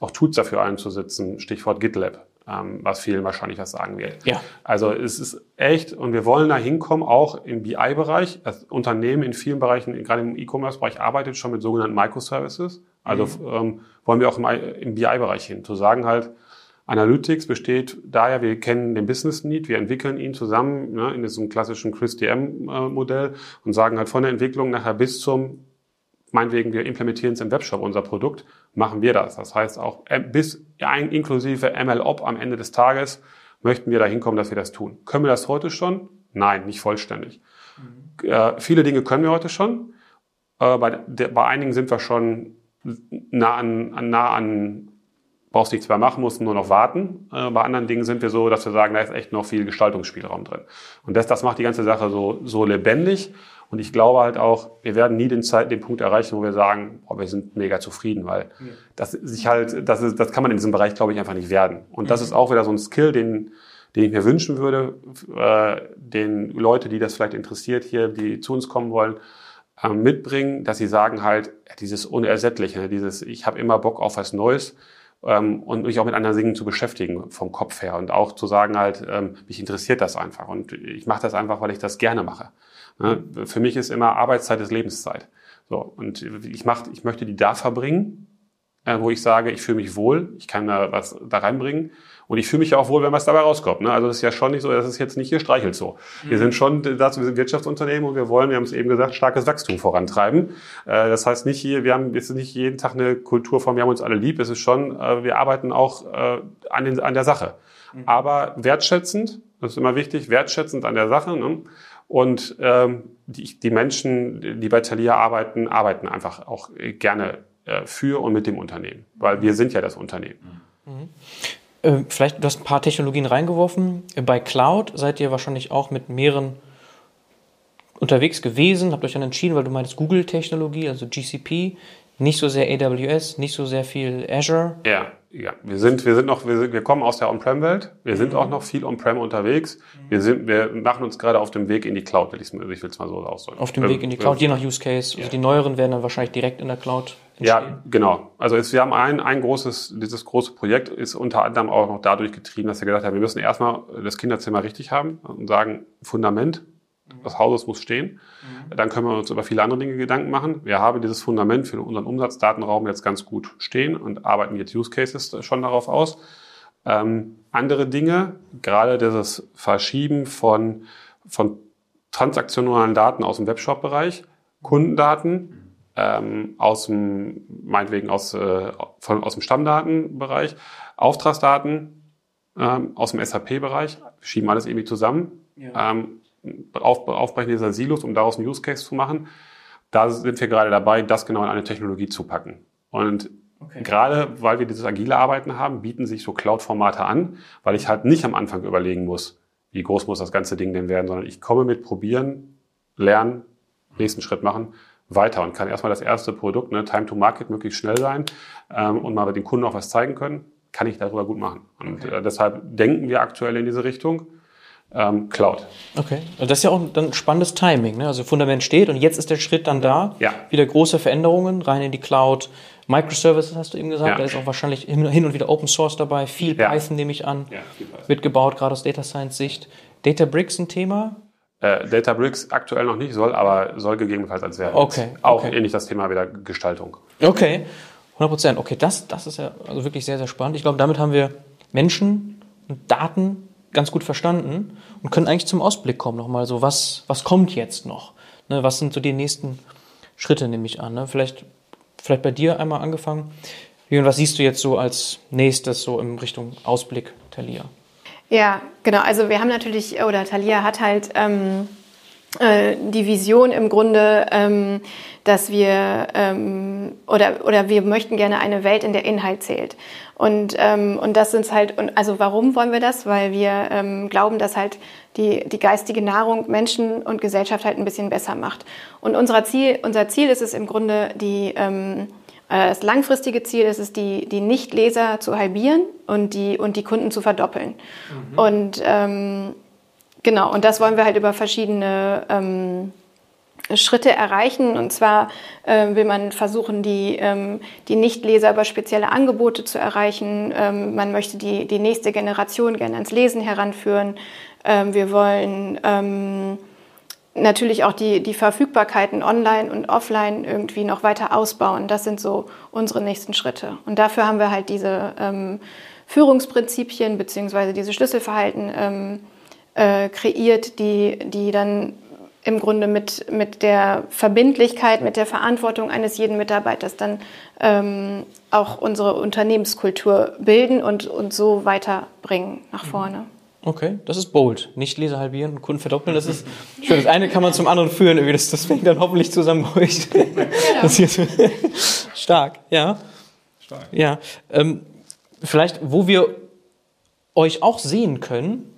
Speaker 3: auch Tools dafür einzusetzen, Stichwort GitLab, ähm, was vielen wahrscheinlich was sagen wird. Ja. Also es ist echt, und wir wollen da hinkommen, auch im BI-Bereich. Das Unternehmen in vielen Bereichen, gerade im E-Commerce-Bereich, arbeitet schon mit sogenannten Microservices. Also mhm. ähm, wollen wir auch im, im BI-Bereich hin, zu sagen halt, Analytics besteht daher, wir kennen den Business Need, wir entwickeln ihn zusammen ne, in diesem klassischen ChrisDM-Modell und sagen halt von der Entwicklung nachher bis zum, meinetwegen, wir implementieren es im Webshop, unser Produkt, machen wir das. Das heißt auch äh, bis inklusive MLOp am Ende des Tages möchten wir dahin kommen, dass wir das tun. Können wir das heute schon? Nein, nicht vollständig. Mhm. Äh, viele Dinge können wir heute schon. Äh, bei, der, bei einigen sind wir schon nah an, nah an brauchst nichts mehr machen, musst nur noch warten. Äh, bei anderen Dingen sind wir so, dass wir sagen, da ist echt noch viel Gestaltungsspielraum drin. Und das, das macht die ganze Sache so, so lebendig. Und ich glaube halt auch, wir werden nie den, Zeit, den Punkt erreichen, wo wir sagen, boah, wir sind mega zufrieden, weil ja. das sich halt, das, ist, das kann man in diesem Bereich, glaube ich, einfach nicht werden. Und das mhm. ist auch wieder so ein Skill, den, den ich mir wünschen würde, äh, den Leute, die das vielleicht interessiert hier, die zu uns kommen wollen, äh, mitbringen, dass sie sagen halt, dieses Unersättliche, dieses, ich habe immer Bock auf was Neues ähm, und mich auch mit anderen Dingen zu beschäftigen vom Kopf her und auch zu sagen halt, ähm, mich interessiert das einfach und ich mache das einfach, weil ich das gerne mache. Ne? Für mich ist immer Arbeitszeit ist Lebenszeit. So und ich mach, ich möchte die da verbringen, äh, wo ich sage, ich fühle mich wohl, ich kann da was da reinbringen und ich fühle mich ja auch wohl, wenn was dabei rauskommt. Ne? Also das ist ja schon nicht so, das ist jetzt nicht hier streichelt so. Mhm. Wir sind schon dazu, wir sind Wirtschaftsunternehmen und wir wollen, wir haben es eben gesagt, starkes Wachstum vorantreiben. Äh, das heißt nicht hier, wir haben jetzt nicht jeden Tag eine Kultur von, wir haben uns alle lieb. Es ist schon, äh, wir arbeiten auch äh, an, den, an der Sache. Mhm. Aber wertschätzend, das ist immer wichtig, wertschätzend an der Sache. Ne? Und ähm, die, die Menschen, die bei Thalia arbeiten, arbeiten einfach auch gerne äh, für und mit dem Unternehmen, weil wir sind ja das Unternehmen. Mhm.
Speaker 1: Äh, vielleicht, du hast ein paar Technologien reingeworfen. Bei Cloud seid ihr wahrscheinlich auch mit mehreren unterwegs gewesen, habt euch dann entschieden, weil du meinst Google-Technologie, also GCP, nicht so sehr AWS, nicht so sehr viel Azure.
Speaker 3: Ja, ja. Wir sind, wir sind noch, wir, sind, wir kommen aus der On-Prem-Welt. Wir sind mhm. auch noch viel On-Prem unterwegs. Wir sind, wir machen uns gerade auf dem Weg in die Cloud, will ich will es mal so ausdrücken.
Speaker 1: Auf dem Weg in die Cloud, je nach Use Case. Also ja. die neueren werden dann wahrscheinlich direkt in der Cloud.
Speaker 3: Ja, genau. Also es, wir haben ein, ein großes, dieses große Projekt ist unter anderem auch noch dadurch getrieben, dass wir gesagt haben, wir müssen erstmal das Kinderzimmer richtig haben und sagen, Fundament des Hauses muss stehen. Mhm. Dann können wir uns über viele andere Dinge Gedanken machen. Wir haben dieses Fundament für unseren Umsatzdatenraum jetzt ganz gut stehen und arbeiten jetzt Use Cases schon darauf aus. Ähm, andere Dinge, gerade dieses Verschieben von, von transaktionalen Daten aus dem Webshop-Bereich, Kundendaten, ähm, aus dem, meinetwegen aus, äh, von, aus dem Stammdatenbereich, Auftragsdaten ähm, aus dem SAP-Bereich, schieben alles irgendwie zusammen, ja. ähm, auf, Aufbrechen dieser Silos, um daraus einen Use Case zu machen. Da sind wir gerade dabei, das genau in eine Technologie zu packen. Und okay. gerade weil wir dieses agile Arbeiten haben, bieten sich so Cloud-Formate an, weil ich halt nicht am Anfang überlegen muss, wie groß muss das ganze Ding denn werden, sondern ich komme mit Probieren, Lernen, nächsten Schritt machen, weiter und kann erstmal das erste Produkt, ne, Time to Market, möglichst schnell sein ähm, und mal dem Kunden auch was zeigen können, kann ich darüber gut machen. Und okay. äh, deshalb denken wir aktuell in diese Richtung. Ähm, Cloud.
Speaker 1: Okay, also das ist ja auch ein spannendes Timing. Ne? Also Fundament steht und jetzt ist der Schritt dann da.
Speaker 3: Ja.
Speaker 1: Wieder große Veränderungen rein in die Cloud. Microservices hast du eben gesagt, ja. da ist auch wahrscheinlich hin und wieder Open Source dabei. Viel ja. Python nehme ich an. Ja. Wird gebaut, gerade aus Data Science Sicht. Databricks ein Thema?
Speaker 3: Äh, Databricks aktuell noch nicht, soll aber soll gegebenenfalls als wäre.
Speaker 1: Okay.
Speaker 3: Auch
Speaker 1: okay.
Speaker 3: ähnlich das Thema wieder Gestaltung.
Speaker 1: Okay. 100 Prozent. Okay, das, das ist ja also wirklich sehr, sehr spannend. Ich glaube, damit haben wir Menschen und Daten ganz gut verstanden und können eigentlich zum Ausblick kommen nochmal so, was, was kommt jetzt noch? Ne, was sind so die nächsten Schritte, nehme ich an? Ne? Vielleicht vielleicht bei dir einmal angefangen. Und was siehst du jetzt so als nächstes so in Richtung Ausblick, Thalia?
Speaker 2: Ja, genau. Also wir haben natürlich, oder Thalia hat halt ähm, äh, die Vision im Grunde, ähm, dass wir ähm, oder oder wir möchten gerne eine Welt, in der Inhalt zählt. Und ähm, und das sind halt und also warum wollen wir das? Weil wir ähm, glauben, dass halt die die geistige Nahrung Menschen und Gesellschaft halt ein bisschen besser macht. Und unser Ziel unser Ziel ist es im Grunde die ähm, äh, das langfristige Ziel ist es, die, die Nichtleser zu halbieren und die, und die Kunden zu verdoppeln. Mhm. Und ähm, genau, und das wollen wir halt über verschiedene ähm, Schritte erreichen. Und zwar äh, will man versuchen, die, ähm, die Nichtleser über spezielle Angebote zu erreichen. Ähm, man möchte die, die nächste Generation gerne ans Lesen heranführen. Ähm, wir wollen ähm, natürlich auch die, die Verfügbarkeiten online und offline irgendwie noch weiter ausbauen. Das sind so unsere nächsten Schritte. Und dafür haben wir halt diese ähm, Führungsprinzipien beziehungsweise diese Schlüsselverhalten ähm, äh, kreiert, die, die dann im Grunde mit, mit der Verbindlichkeit, mit der Verantwortung eines jeden Mitarbeiters dann ähm, auch unsere Unternehmenskultur bilden und, und so weiterbringen nach vorne.
Speaker 1: Okay, das ist bold. Nicht Leser halbieren und Kunden verdoppeln, das ist schön. Das eine kann man zum anderen führen, irgendwie. Das, das fängt dann hoffentlich zusammen bei euch. Genau. Stark, ja. Stark. Ja. Ähm, vielleicht, wo wir euch auch sehen können,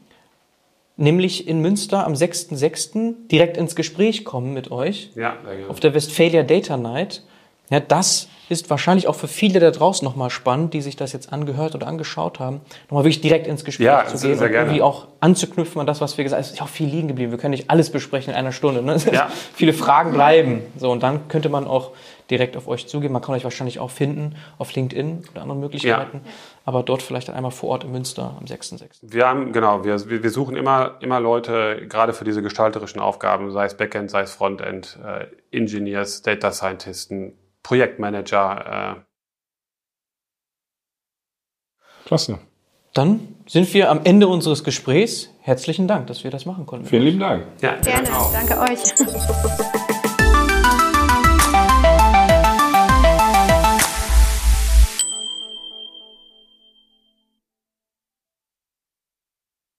Speaker 1: nämlich in Münster am 6.6. direkt ins Gespräch kommen mit euch.
Speaker 3: Ja,
Speaker 1: sehr gerne. Auf der Westphalia Data Night. Ja, das ist wahrscheinlich auch für viele da draußen nochmal spannend, die sich das jetzt angehört oder angeschaut haben, nochmal wirklich direkt ins Gespräch
Speaker 3: ja,
Speaker 1: zu gehen und irgendwie auch anzuknüpfen an das, was wir gesagt haben. Es ist ja auch viel liegen geblieben. Wir können nicht alles besprechen in einer Stunde. Ne? Ja. viele Fragen bleiben. So, und dann könnte man auch direkt auf euch zugehen. Man kann euch wahrscheinlich auch finden auf LinkedIn oder anderen Möglichkeiten. Ja. Aber dort vielleicht dann einmal vor Ort in Münster am 6.6.
Speaker 3: Wir haben, genau, wir, wir suchen immer, immer Leute, gerade für diese gestalterischen Aufgaben, sei es Backend, sei es Frontend, äh, Engineers, Data Scientisten, Projektmanager. Äh.
Speaker 4: Klasse.
Speaker 1: Dann sind wir am Ende unseres Gesprächs. Herzlichen Dank, dass wir das machen konnten.
Speaker 4: Vielen lieben Dank.
Speaker 2: Ja, gerne. Danke euch.